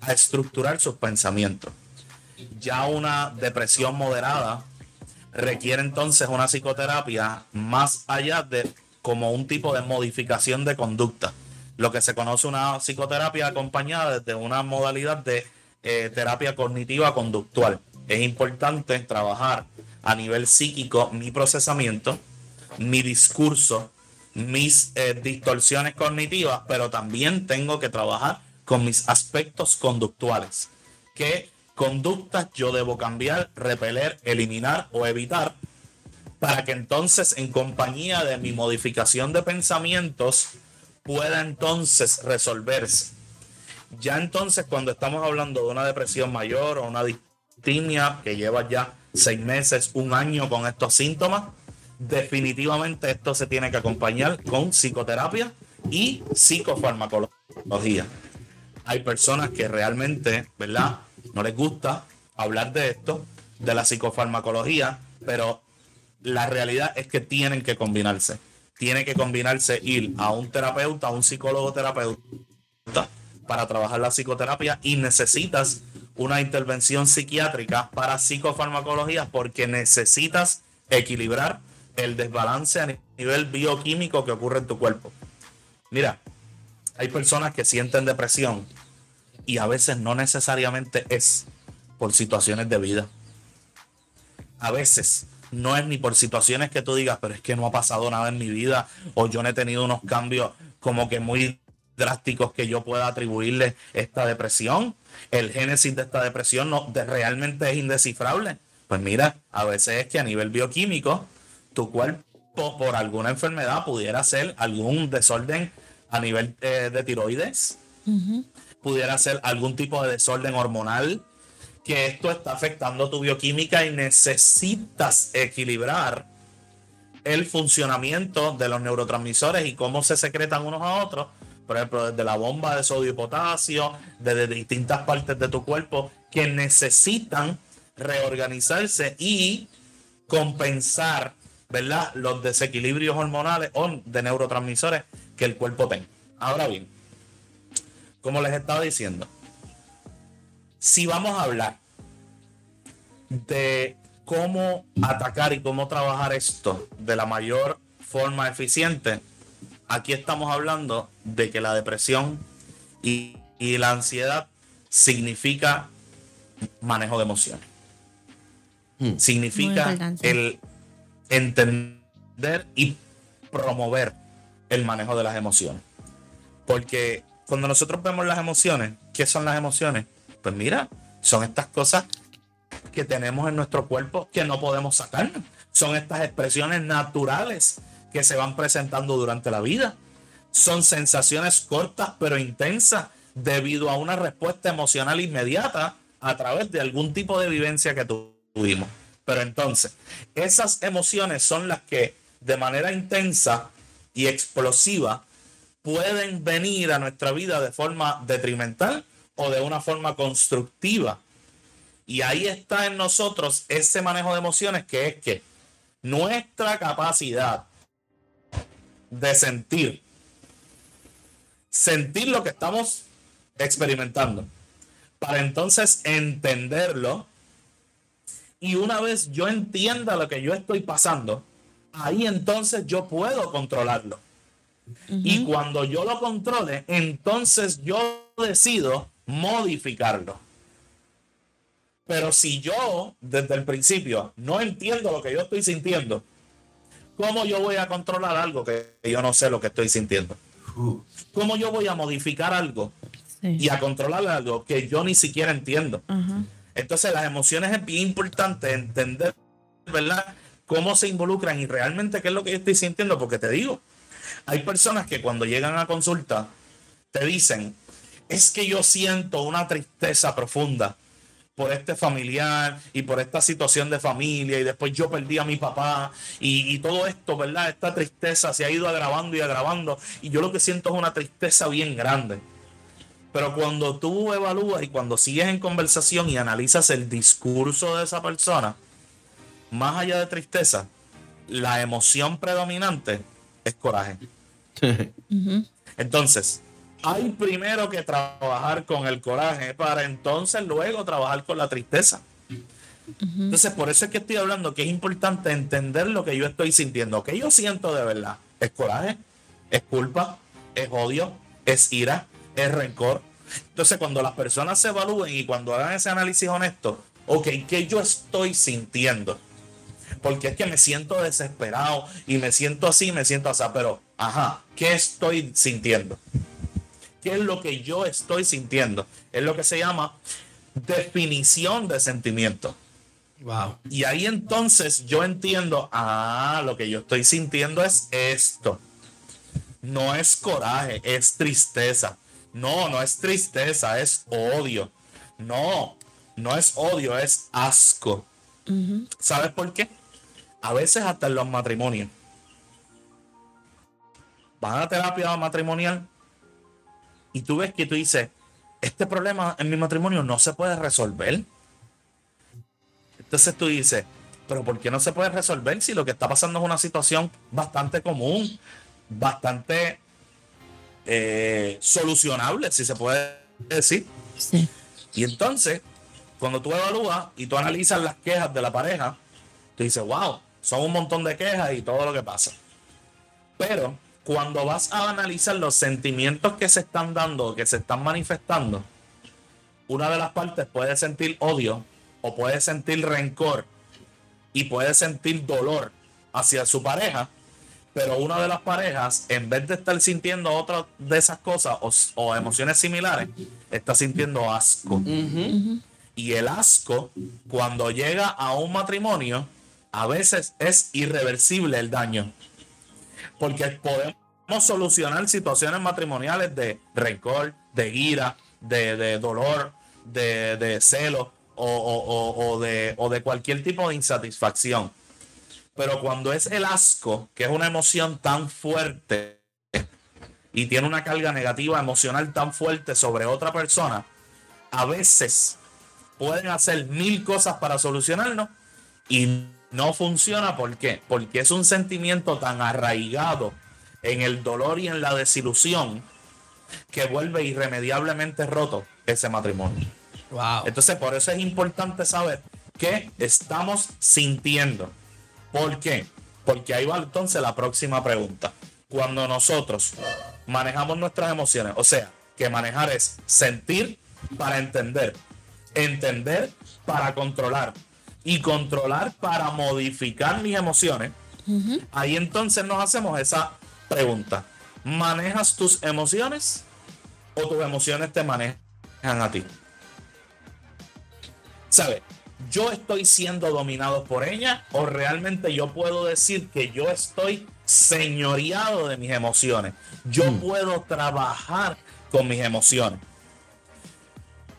a estructurar sus pensamientos. Ya una depresión moderada requiere entonces una psicoterapia más allá de como un tipo de modificación de conducta. Lo que se conoce una psicoterapia acompañada de una modalidad de eh, terapia cognitiva conductual. Es importante trabajar a nivel psíquico mi procesamiento, mi discurso, mis eh, distorsiones cognitivas, pero también tengo que trabajar con mis aspectos conductuales. ¿Qué conductas yo debo cambiar, repeler, eliminar o evitar para que entonces en compañía de mi modificación de pensamientos pueda entonces resolverse. Ya entonces cuando estamos hablando de una depresión mayor o una distimia que lleva ya seis meses, un año con estos síntomas, definitivamente esto se tiene que acompañar con psicoterapia y psicofarmacología. Hay personas que realmente, ¿verdad? No les gusta hablar de esto, de la psicofarmacología, pero la realidad es que tienen que combinarse. Tiene que combinarse ir a un terapeuta, a un psicólogo terapeuta para trabajar la psicoterapia y necesitas una intervención psiquiátrica para psicofarmacología porque necesitas equilibrar el desbalance a nivel bioquímico que ocurre en tu cuerpo. Mira, hay personas que sienten depresión y a veces no necesariamente es por situaciones de vida. A veces no es ni por situaciones que tú digas, pero es que no ha pasado nada en mi vida o yo no he tenido unos cambios como que muy drásticos que yo pueda atribuirle esta depresión. El génesis de esta depresión no realmente es indescifrable. Pues mira, a veces es que a nivel bioquímico tu cuerpo por alguna enfermedad pudiera ser algún desorden a nivel eh, de tiroides, pudiera ser algún tipo de desorden hormonal, que esto está afectando tu bioquímica y necesitas equilibrar el funcionamiento de los neurotransmisores y cómo se secretan unos a otros. Por ejemplo, desde la bomba de sodio y potasio, desde distintas partes de tu cuerpo que necesitan reorganizarse y compensar, ¿verdad? Los desequilibrios hormonales o de neurotransmisores que el cuerpo tenga. Ahora bien, como les estaba diciendo, si vamos a hablar de cómo atacar y cómo trabajar esto de la mayor forma eficiente, aquí estamos hablando de que la depresión y, y la ansiedad significa manejo de emociones. Hmm. Significa el entender y promover el manejo de las emociones. Porque cuando nosotros vemos las emociones, ¿qué son las emociones? Pues mira, son estas cosas que tenemos en nuestro cuerpo que no podemos sacar. Son estas expresiones naturales que se van presentando durante la vida. Son sensaciones cortas pero intensas debido a una respuesta emocional inmediata a través de algún tipo de vivencia que tu- tuvimos. Pero entonces, esas emociones son las que de manera intensa y explosiva pueden venir a nuestra vida de forma detrimental o de una forma constructiva. Y ahí está en nosotros ese manejo de emociones que es que nuestra capacidad de sentir, sentir lo que estamos experimentando, para entonces entenderlo. Y una vez yo entienda lo que yo estoy pasando, ahí entonces yo puedo controlarlo. Y cuando yo lo controle, entonces yo decido modificarlo. Pero si yo desde el principio no entiendo lo que yo estoy sintiendo, ¿cómo yo voy a controlar algo que yo no sé lo que estoy sintiendo? ¿Cómo yo voy a modificar algo Sí. y a controlar algo que yo ni siquiera entiendo? Ajá. Entonces las emociones es bien importante entender, ¿verdad? Cómo se involucran y realmente qué es lo que yo estoy sintiendo, porque te digo, hay personas que cuando llegan a consulta te dicen, es que yo siento una tristeza profunda por este familiar y por esta situación de familia y después yo perdí a mi papá y, y todo esto, ¿verdad? Esta tristeza se ha ido agravando y agravando y yo lo que siento es una tristeza bien grande. Pero cuando tú evalúas y cuando sigues en conversación y analizas el discurso de esa persona, más allá de tristeza, la emoción predominante es coraje. Entonces, hay primero que trabajar con el coraje para entonces luego trabajar con la tristeza. Entonces, por eso es que estoy hablando que es importante entender lo que yo estoy sintiendo. que yo siento de verdad? ¿Es coraje? ¿Es culpa? ¿Es odio? ¿Es ira? ¿Es rencor? Entonces, cuando las personas se evalúen y cuando hagan ese análisis honesto, ok, ¿qué yo estoy sintiendo? Porque es que me siento desesperado y me siento así, me siento así, pero, ajá, ¿qué estoy sintiendo? ¿Qué es lo que yo estoy sintiendo? Es lo que se llama definición de sentimiento. Wow. Y ahí entonces yo entiendo, ah, lo que yo estoy sintiendo es esto. No es coraje, es tristeza. No, no es tristeza, es odio. No, no es odio, es asco. ¿Sabes por qué? A veces hasta en los matrimonios. Van a terapia matrimonial y tú ves que tú dices, este problema en mi matrimonio no se puede resolver. Entonces tú dices, pero ¿por qué no se puede resolver si lo que está pasando es una situación bastante común, bastante eh, solucionable, si se puede decir? Sí. Y entonces, cuando tú evalúas y tú analizas las quejas de la pareja, tú dices, wow, son un montón de quejas y todo lo que pasa. Pero cuando vas a analizar los sentimientos que se están dando, que se están manifestando, una de las partes puede sentir odio o puede sentir rencor y puede sentir dolor hacia su pareja, pero una de las parejas, en vez de estar sintiendo otra de esas cosas o, o emociones similares, está sintiendo asco. Y el asco, cuando llega a un matrimonio, a veces es irreversible el daño. Porque podemos solucionar situaciones matrimoniales de rencor, de ira, de, de dolor, de, de celo o, o- o- de, o de cualquier tipo de insatisfacción. Pero cuando es el asco, que es una emoción tan fuerte y tiene una carga negativa emocional tan fuerte sobre otra persona, a veces pueden hacer mil cosas para solucionarlo y no funciona. ¿Por qué? Porque es un sentimiento tan arraigado en el dolor y en la desilusión que vuelve irremediablemente roto ese matrimonio. Wow. Entonces, por eso es importante saber qué estamos sintiendo. ¿Por qué? Porque ahí va entonces la próxima pregunta. Cuando nosotros manejamos nuestras emociones, o sea, que que manejar es sentir para entender, entender para controlar y controlar para modificar mis emociones. Ahí entonces nos hacemos esa pregunta. ¿Manejas tus emociones o tus emociones te manejan a ti? ¿Sabes? ¿Yo estoy siendo dominado por ella o realmente yo puedo decir que yo estoy señoreado de mis emociones? Yo Mm. puedo trabajar con mis emociones.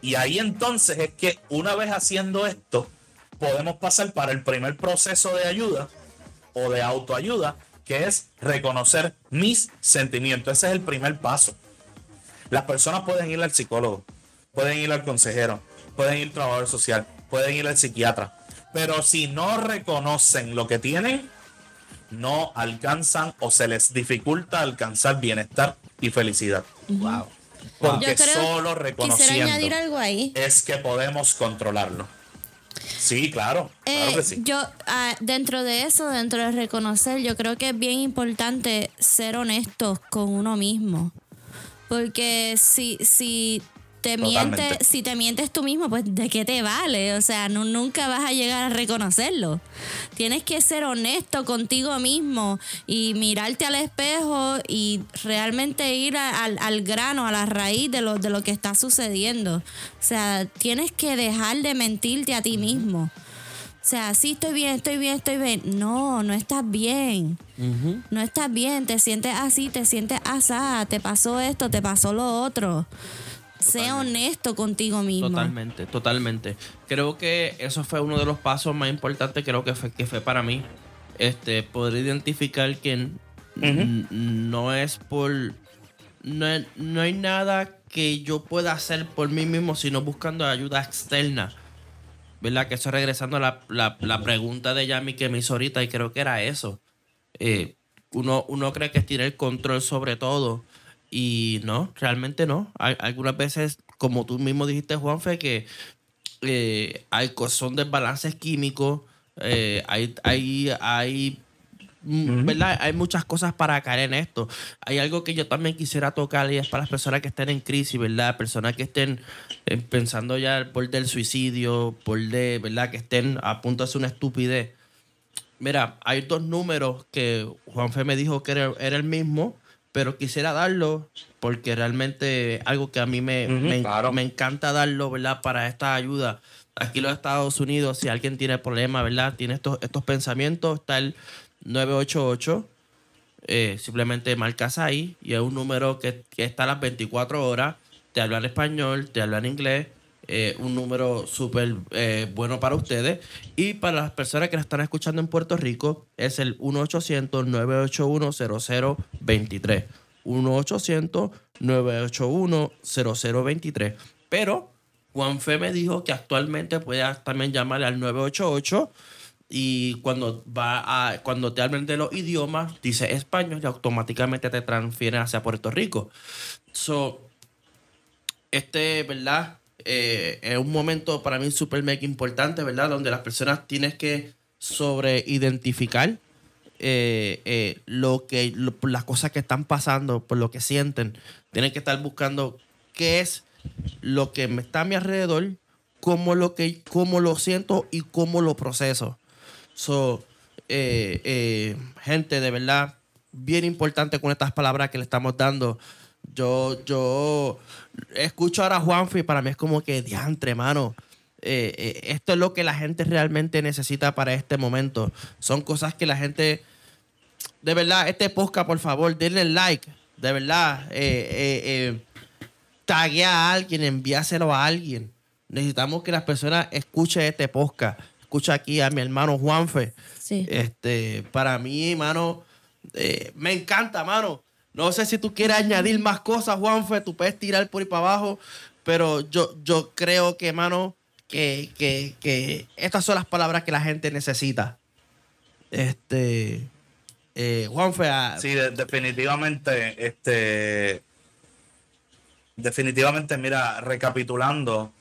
Y ahí entonces es que una vez haciendo esto, podemos pasar para el primer proceso de ayuda o de autoayuda, que es reconocer mis sentimientos. Ese es el primer paso. Las personas pueden ir al psicólogo, pueden ir al consejero, pueden ir al trabajador social, pueden ir al psiquiatra, pero si no reconocen lo que tienen, no alcanzan o se les dificulta alcanzar bienestar y felicidad. Wow. Porque Yo creo- solo reconociendo añadir algo ahí. es que podemos controlarlo. Sí, claro, claro Eh, que sí. Yo, ah, dentro de eso, dentro de reconocer, yo creo que es bien importante ser honestos con uno mismo. Porque si, si te mientes, si te mientes tú mismo, pues de qué te vale. O sea, no, nunca vas a llegar a reconocerlo. Tienes que ser honesto contigo mismo y mirarte al espejo y realmente ir a- al, al grano, a la raíz de lo, de lo que está sucediendo. O sea, tienes que dejar de mentirte a ti mismo. O sea, sí estoy bien, estoy bien, estoy bien. No, no estás bien. No estás bien, te sientes así, te sientes asá, te pasó esto, te pasó lo otro. Sé honesto contigo mismo. Totalmente, totalmente. Creo que eso fue uno de los pasos más importantes, creo que fue, que fue para mí. Este, poder identificar que no es por. No, hay- no hay nada que yo pueda hacer por mí mismo, sino buscando ayuda externa. ¿Verdad? Que eso regresando a la, la- la pregunta de Yami que me hizo ahorita, y creo que era eso. Eh, uno, uno cree que tiene el control sobre todo. Y no, realmente no. Hay, algunas veces, como tú mismo dijiste, Juanfe, que eh, hay co- son desbalances químicos, eh, hay, hay, hay, mm, ¿verdad? hay muchas cosas para caer en esto. Hay algo que yo también quisiera tocar y es para las personas que estén en crisis, ¿verdad? Personas que estén eh, pensando ya por del suicidio, por de, ¿verdad? Que estén a punto de hacer una estupidez. Mira, hay dos números que Juanfe me dijo que era, era el mismo, pero quisiera darlo porque realmente algo que a mí me, Ujú, me, claro. me encanta darlo, ¿verdad? Para esta ayuda. Aquí en los Estados Unidos, si alguien tiene problemas, ¿verdad? Tiene estos, estos pensamientos, está el 988. eh, simplemente marcas ahí y es un número que, que está a las 24 horas. Te habla en español, te habla en inglés. Eh, un número súper eh, bueno para ustedes. Y para las personas que nos están escuchando en Puerto Rico, es el 1-800-981-0023. 1-800-981-0023. Pero Juanfe me dijo que actualmente puedes también llamarle al 988 y cuando va a, cuando te hablan de los idiomas, dice español y automáticamente te transfieren hacia Puerto Rico. So, este, ¿verdad? Eh, es un momento para mí súper mega importante, ¿verdad? Donde las personas tienes que sobre identificar eh, eh, lo que las cosas que están pasando, por lo que sienten. Tienen que estar buscando qué es lo que me está a mi alrededor, cómo lo que cómo lo siento y cómo lo proceso. So, gente, de verdad, bien importante con estas palabras que le estamos dando. Yo, yo escucho ahora a Juanfi y para mí es como que diantre, mano. Eh, eh, esto es lo que la gente realmente necesita para este momento. Son cosas que la gente. De verdad, este podcast, por favor, denle like. De verdad, eh, taguea a alguien, envíaselo a alguien. Necesitamos que las personas escuchen este podcast. Escucha aquí a mi hermano Juanfe. Sí. Este, para mí, mano, eh, me encanta, mano. No sé si tú quieres añadir más cosas, Juanfe, tú puedes tirar por ahí para abajo, pero yo, yo creo que, mano, que, que, que estas son las palabras que la gente necesita. Este, eh, Juanfe, ah, Sí, de- definitivamente, este, definitivamente, mira, recapitulando,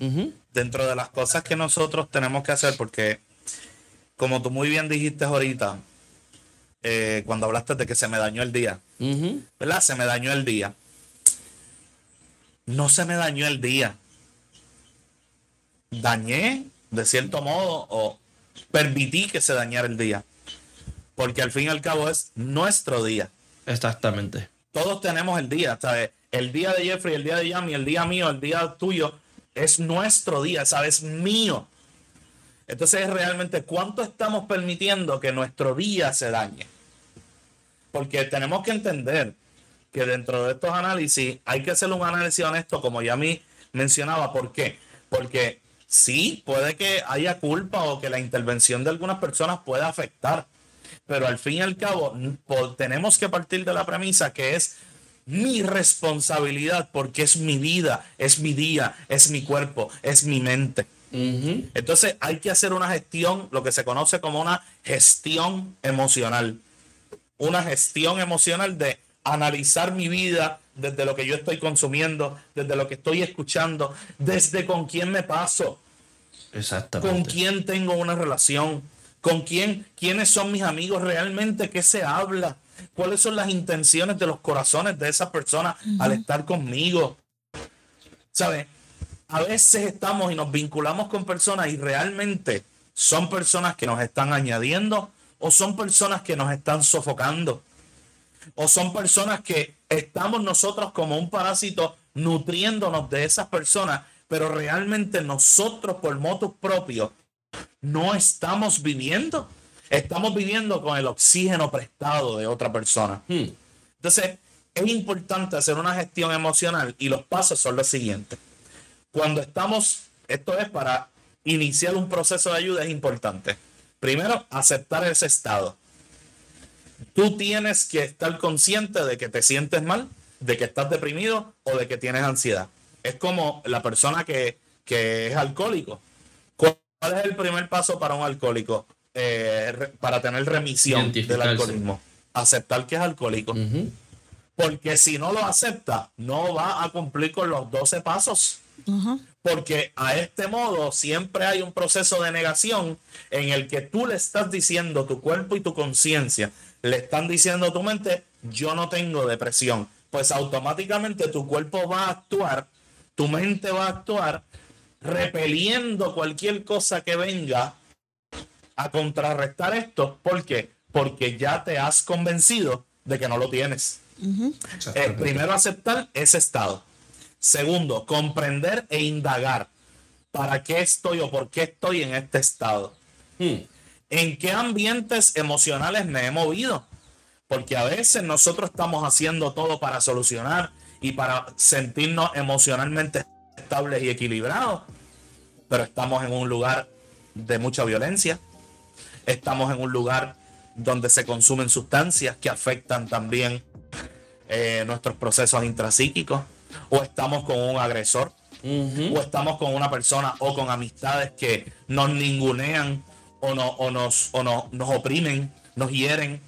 dentro de las cosas que nosotros tenemos que hacer, porque como tú muy bien dijiste ahorita, eh, cuando hablaste de que se me dañó el día, ¿verdad? Se me dañó el día. no se me dañó el día. Dañé, de cierto modo, o permití que se dañara el día. Porque al fin y al cabo es nuestro día. Exactamente. Todos tenemos el día, ¿sabes? El día de Jeffrey, el día de Yami, el día mío, el día tuyo, es nuestro día, ¿sabes? Mío. Entonces, realmente, ¿cuánto estamos permitiendo que nuestro día se dañe? Porque tenemos que entender que dentro de estos análisis hay que hacer un análisis honesto, como ya mí mencionaba. ¿Por qué? Porque sí, puede que haya culpa o que la intervención de algunas personas pueda afectar, pero al fin y al cabo tenemos que partir de la premisa que es mi responsabilidad porque es mi vida, es mi día, es mi cuerpo, es mi mente. Entonces hay que hacer una gestión, lo que se conoce como una gestión emocional. Una gestión emocional de analizar mi vida desde lo que yo estoy consumiendo, desde lo que estoy escuchando, desde con quién me paso. Exactamente. Con quién tengo una relación, con quién, quiénes son mis amigos realmente, qué se habla, cuáles son las intenciones de los corazones de esa persona al estar conmigo. ¿Sabes? A veces estamos y nos vinculamos con personas y realmente son personas que nos están añadiendo o son personas que nos están sofocando o son personas que estamos nosotros como un parásito nutriéndonos de esas personas, pero realmente nosotros por motos propios no estamos viviendo. Estamos viviendo con el oxígeno prestado de otra persona. Hmm. Entonces, es importante hacer una gestión emocional y los pasos son los siguientes. Cuando estamos, esto es para iniciar un proceso de ayuda, es importante. Primero, aceptar ese estado. Tú tienes que estar consciente de que te sientes mal, de que estás deprimido o de que tienes ansiedad. Es como la persona que, es alcohólico. ¿Cuál es el primer paso para un alcohólico? Eh, para tener remisión del alcoholismo. Aceptar que es alcohólico. Porque si no lo acepta, no va a cumplir con los 12 pasos. Porque a este modo siempre hay un proceso de negación en el que tú le estás diciendo tu cuerpo y tu conciencia, le están diciendo a tu mente, yo no tengo depresión. Pues automáticamente tu cuerpo va a actuar, tu mente va a actuar repeliendo cualquier cosa que venga a contrarrestar esto. ¿Por qué? Porque ya te has convencido de que no lo tienes. Eh, primero, aceptar ese estado. Segundo, comprender e indagar para qué estoy o por qué estoy en este estado. Hmm. ¿En qué ambientes emocionales me he movido? Porque a veces nosotros estamos haciendo todo para solucionar y para sentirnos emocionalmente estables y equilibrados, pero estamos en un lugar de mucha violencia, estamos en un lugar donde se consumen sustancias que afectan también eh, nuestros procesos intrapsíquicos, o estamos con un agresor, o estamos con una persona o con amistades que nos ningunean o, no, o, nos, o no, nos oprimen, nos hieren.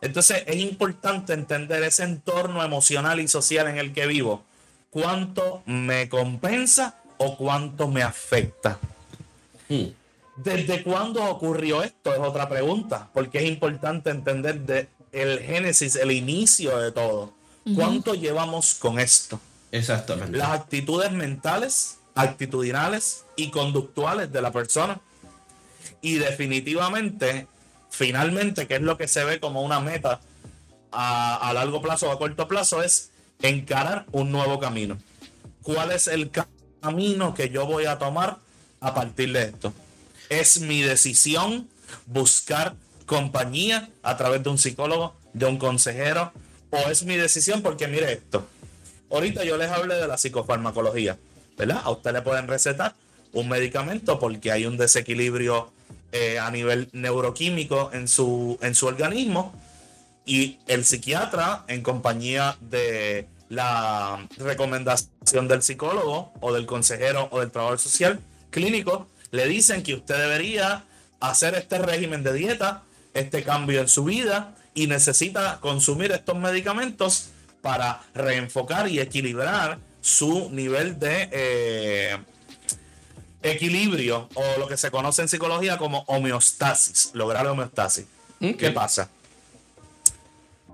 Entonces es importante entender ese entorno emocional y social en el que vivo. ¿Cuánto me compensa o cuánto me afecta? Hmm. ¿Desde cuándo ocurrió esto? Es otra pregunta, porque es importante entender de el génesis, el inicio de todo. ¿Cuánto llevamos con esto? Exactamente. Las actitudes mentales, actitudinales y conductuales de la persona. Y definitivamente, finalmente, que es lo que se ve como una meta a, a largo plazo o a corto plazo, es encarar un nuevo camino. ¿Cuál es el camino que yo voy a tomar a partir de esto? Es mi decisión buscar compañía a través de un psicólogo, de un consejero, o es mi decisión porque mire esto. Ahorita yo les hablé de la psicofarmacología, ¿verdad? A usted le pueden recetar un medicamento porque hay un desequilibrio eh, a nivel neuroquímico en su, en su organismo y el psiquiatra en compañía de la recomendación del psicólogo o del consejero o del trabajador social clínico le dicen que usted debería hacer este régimen de dieta, este cambio en su vida y necesita consumir estos medicamentos para reenfocar y equilibrar su nivel de eh, equilibrio o lo que se conoce en psicología como homeostasis, lograr homeostasis. ¿Qué pasa?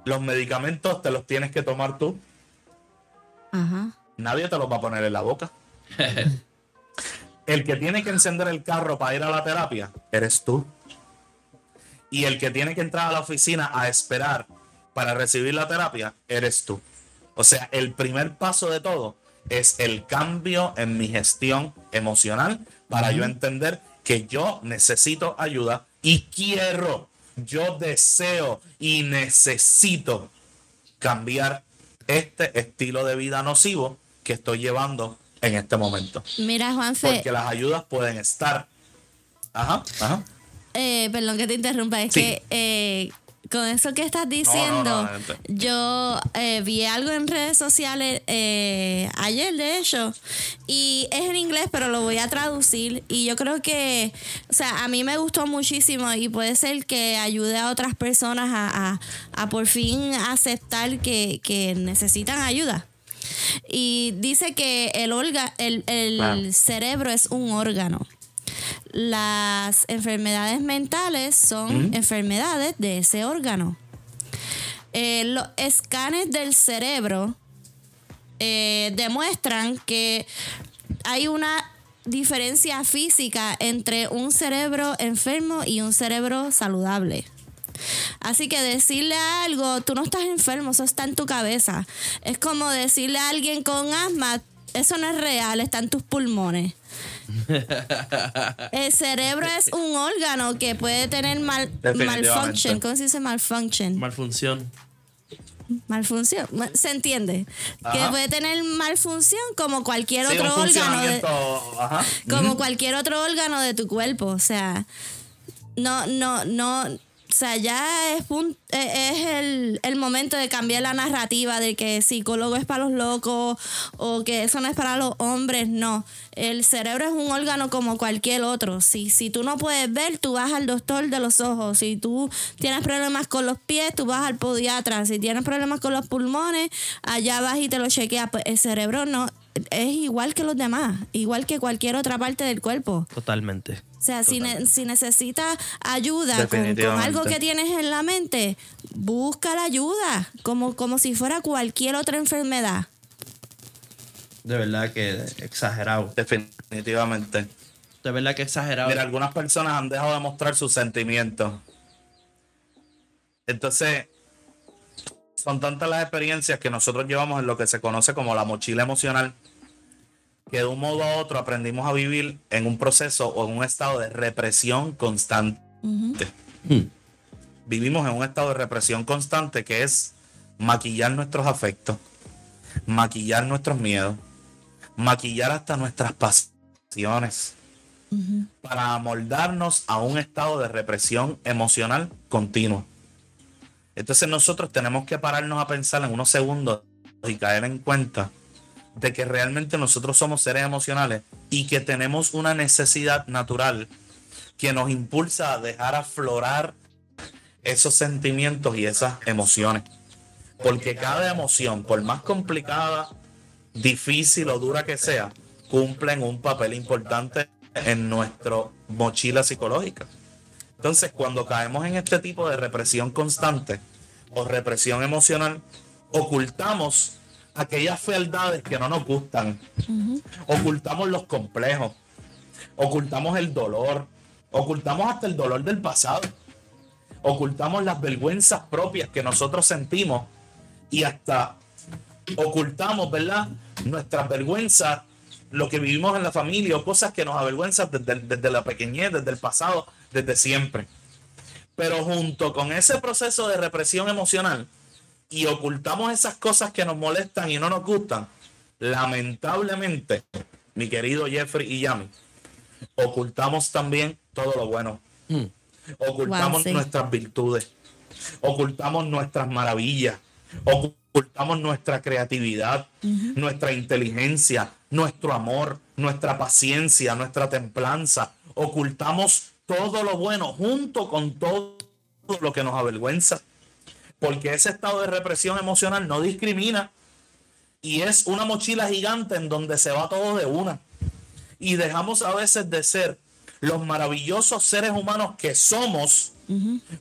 Los medicamentos te los tienes que tomar tú. nadie te los va a poner en la boca. el que tiene que encender el carro para ir a la terapia, eres tú. Y el que tiene que entrar a la oficina a esperar para recibir la terapia, eres tú. O sea, el primer paso de todo es el cambio en mi gestión emocional para yo entender que yo necesito ayuda y quiero, yo deseo y necesito cambiar este estilo de vida nocivo que estoy llevando en este momento. Mira, Juanfe. Porque las ayudas pueden estar. Ajá, ajá. Eh, perdón que te interrumpa, es que eh, con eso que estás diciendo, yo eh, vi algo en redes sociales ayer, de hecho, y es en inglés, pero lo voy a traducir. Y yo creo que, o sea, a mí me gustó muchísimo y puede ser que ayude a otras personas a, a, por fin aceptar que, que necesitan ayuda. Y dice que el, el, el cerebro es un órgano. Las enfermedades mentales son enfermedades de ese órgano. Eh, los escanes del cerebro eh, demuestran que hay una diferencia física entre un cerebro enfermo y un cerebro saludable. Así que decirle algo, tú no estás enfermo, eso está en tu cabeza. Es como decirle a alguien con asma, eso no es real, está en tus pulmones. El cerebro es un órgano que puede tener mal, malfunction. ¿Cómo se dice malfunction? Malfunción. Malfunción, ¿se entiende? Que puede tener malfunción como cualquier otro órgano. como cualquier otro órgano de tu cuerpo. O sea, no, no, no o sea, ya es, e, es el, momento de cambiar la narrativa de que psicólogo es para los locos o que eso no es para los hombres. No, el cerebro es un órgano como cualquier otro. Si, si tú no puedes ver, tú vas al doctor de los ojos. Si tú tienes problemas con los pies, tú vas al podiatra. Si tienes problemas con los pulmones, allá vas y te lo chequeas. Pues el cerebro no es igual que los demás, igual que cualquier otra parte del cuerpo. Totalmente. O sea, si, si necesitas ayuda con, algo que tienes en la mente, busca la ayuda, como, como si fuera cualquier otra enfermedad. De verdad que exagerado. Definitivamente. De verdad que exagerado. Mira, algunas personas han dejado de mostrar sus sentimientos. Entonces, son tantas las experiencias que nosotros llevamos en lo que se conoce como la mochila emocional que de un modo a otro aprendimos a vivir en un proceso o en un estado de represión constante. Hmm. Vivimos en un estado de represión constante que es maquillar nuestros afectos, maquillar nuestros miedos, maquillar hasta nuestras pasiones, para amoldarnos a un estado de represión emocional continua. Entonces nosotros tenemos que pararnos a pensar en unos segundos y caer en cuenta de que realmente nosotros somos seres emocionales y que tenemos una necesidad natural que nos impulsa a dejar aflorar esos sentimientos y esas emociones. Porque cada emoción, por más complicada, difícil o dura que sea, cumplen un papel importante en nuestra mochila psicológica. Entonces, cuando caemos en este tipo de represión constante o represión emocional, ocultamos aquellas fealdades que no nos gustan. Ocultamos los complejos. Ocultamos el dolor. Ocultamos hasta el dolor del pasado. Ocultamos las vergüenzas propias que nosotros sentimos. Y hasta ocultamos, ¿verdad? Nuestras vergüenzas, lo que vivimos en la familia o cosas que nos avergüenzan desde, desde la pequeñez, desde el pasado, desde siempre. Pero junto con ese proceso de represión emocional, y ocultamos esas cosas que nos molestan y no nos gustan, lamentablemente, mi querido Jeffrey y Yami, ocultamos también todo lo bueno. Mm. Ocultamos nuestras virtudes, ocultamos nuestras maravillas, ocultamos nuestra creatividad, nuestra inteligencia, nuestro amor, nuestra paciencia, nuestra templanza. Ocultamos todo lo bueno junto con todo lo que nos avergüenza porque ese estado de represión emocional no discrimina y es una mochila gigante en donde se va todo de una. Y dejamos a veces de ser los maravillosos seres humanos que somos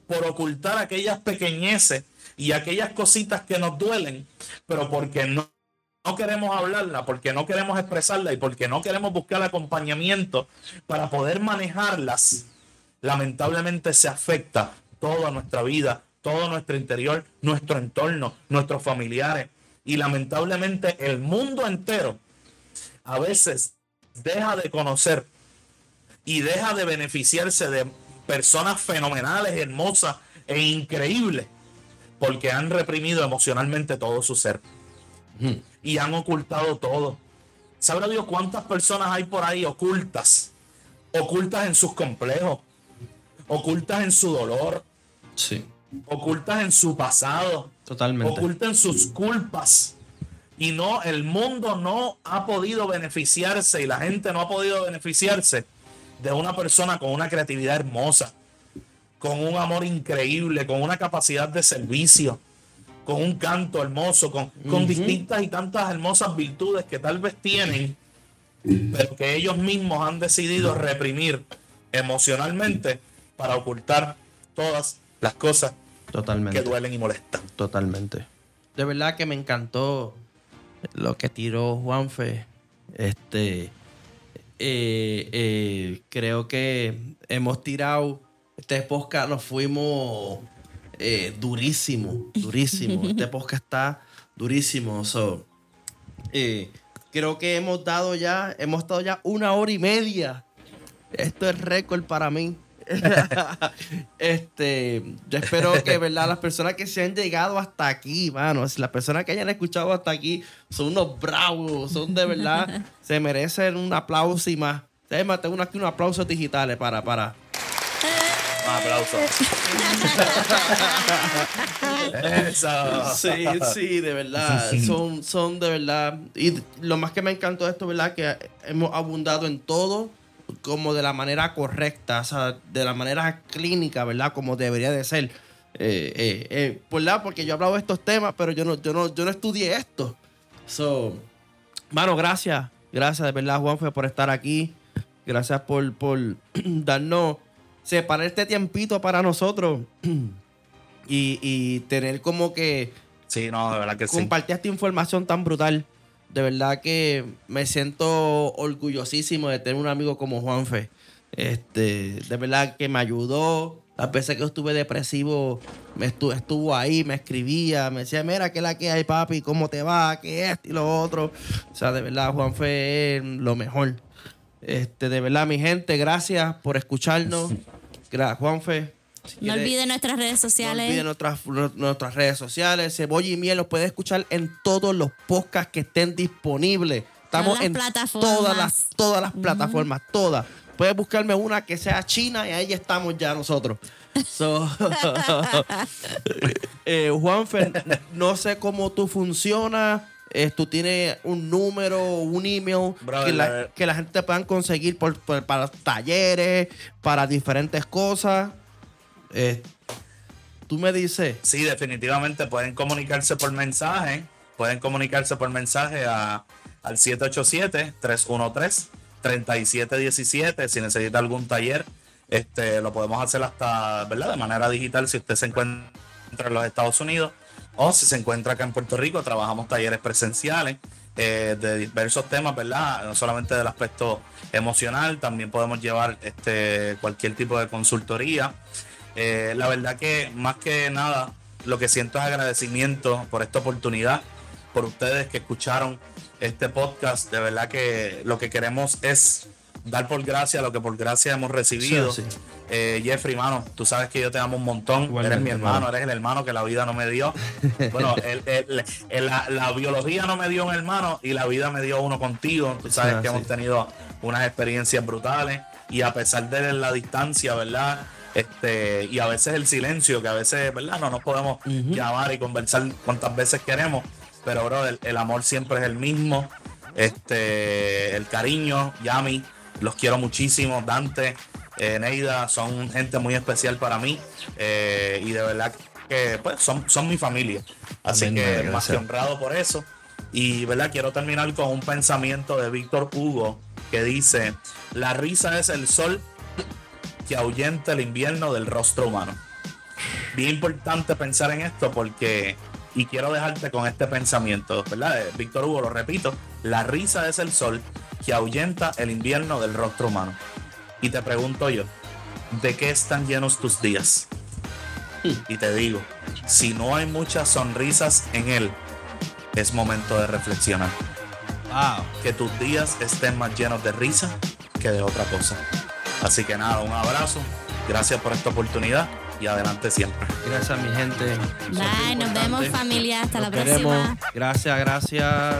por ocultar aquellas pequeñeces y aquellas cositas que nos duelen, pero porque no, no queremos hablarla, porque no queremos expresarla y porque no queremos buscar acompañamiento para poder manejarlas, lamentablemente se afecta toda nuestra vida, todo nuestro interior, nuestro entorno, nuestros familiares y lamentablemente el mundo entero a veces deja de conocer y deja de beneficiarse de personas fenomenales, hermosas e increíbles porque han reprimido emocionalmente todo su ser y han ocultado todo. ¿Sabrá Dios cuántas personas hay por ahí ocultas? Ocultas en sus complejos, ocultas en su dolor, Sí. Ocultas en su pasado, Totalmente. ocultas en sus culpas. Y no, el mundo no ha podido beneficiarse y la gente no ha podido beneficiarse de una persona con una creatividad hermosa, con un amor increíble, con una capacidad de servicio, con un canto hermoso, con, con distintas y tantas hermosas virtudes que tal vez tienen, pero que ellos mismos han decidido reprimir emocionalmente para ocultar todas las cosas Totalmente. que duelen y molestan. Totalmente. De verdad que me encantó lo que tiró Juanfe. Este. eh, eh, creo que hemos tirado. Este podcast nos fuimos eh, durísimo, durísimo. Este podcast está durísimo. So, eh, creo que hemos dado ya, hemos estado ya una hora y media. Esto es récord para mí. este, yo espero que, ¿verdad? Las personas que se han llegado hasta aquí, mano, si las personas que hayan escuchado hasta aquí son unos bravos, son de verdad, se merecen un aplauso y más. Además, tengo aquí unos aplausos digitales para, para. Un aplauso. Eso. Sí, sí, de verdad. Son, son de verdad. Y lo más que me encantó de esto, ¿verdad? Que hemos abundado en todo como de la manera correcta, o sea, de la manera clínica, ¿verdad? Como debería de ser. Eh, eh, eh, ¿verdad? Porque yo he hablado de estos temas, pero yo no, yo no, yo no estudié esto. So, mano, gracias. Gracias de verdad, Juanfe, por estar aquí. Gracias por, por darnos, separar este tiempito para nosotros. y, y tener como que Sí, no, de verdad que sí. compartir esta información tan brutal. De verdad que me siento orgullosísimo de tener un amigo como Juanfe. Este, de verdad que me ayudó. Las veces que yo estuve depresivo, me estuvo, estuvo ahí, me escribía, me decía, mira, ¿qué es la que hay, papi? ¿Cómo te va? ¿Qué es esto y lo otro? O sea, de verdad, Juanfe es lo mejor. Este, de verdad, mi gente, gracias por escucharnos. Gracias, Juanfe. Si No olviden nuestras redes no sociales. olviden nuestras, nuestras redes sociales. Cebolla y Miel los puedes escuchar en todos los podcasts que estén disponibles. Estamos en plataformas. todas las, todas las plataformas, todas. Puedes buscarme una que sea china y ahí estamos ya nosotros. So, eh, Juanfer, no sé cómo tú funcionas. Eh, tú tienes un número, un email Brother, que, la, la- que la gente puedan conseguir por, por- para talleres, para diferentes cosas. Eh, tú me dices. Sí, definitivamente pueden comunicarse por mensaje. Pueden comunicarse por mensaje a, al 787-313-3717. Si necesita algún taller, este, lo podemos hacer hasta, ¿verdad? De manera digital si usted se encuentra en los Estados Unidos o si se encuentra acá en Puerto Rico. Trabajamos talleres presenciales eh, de diversos temas, ¿verdad? No solamente del aspecto emocional, también podemos llevar este, cualquier tipo de consultoría. Eh, la verdad que más que nada lo que siento es agradecimiento por esta oportunidad, por ustedes que escucharon este podcast. De verdad que lo que queremos es dar por gracia lo que por gracia hemos recibido. Sí, sí. Eh, Jeffrey, mano, tú sabes que yo te amo un montón. Igualmente, eres mi hermano, hermano. eres el hermano que la vida no me dio. Bueno, el- el- el- la, la biología no me dio un hermano y la vida me dio uno contigo. Tú sabes Ah, que sí. hemos tenido unas experiencias brutales y a pesar de la distancia, ¿verdad? Este, y a veces el silencio, que a veces, ¿verdad? No nos podemos llamar y conversar cuantas veces queremos, pero, bro, el, el amor siempre es el mismo. Este, el cariño, Yami, los quiero muchísimo. Dante, eh, Neida, son gente muy especial para mí eh, y de verdad que pues, son, son mi familia. Así Amén, que más que honrado por eso. Y verdad, quiero terminar con un pensamiento de Víctor Hugo que dice: La risa es el sol que ahuyenta el invierno del rostro humano. Bien importante pensar en esto porque y quiero dejarte con este pensamiento, ¿verdad? Eh, Víctor Hugo, lo repito, la risa es el sol que ahuyenta el invierno del rostro humano. Y te pregunto yo, ¿de qué están llenos tus días? Y te digo, si no hay muchas sonrisas en él, es momento de reflexionar. Wow. Que tus días estén más llenos de risa que de otra cosa. Así que nada, un abrazo. Gracias por esta oportunidad y adelante siempre. Gracias, mi gente. Bye, nos vemos familia. Hasta la próxima. Queremos. Gracias, gracias.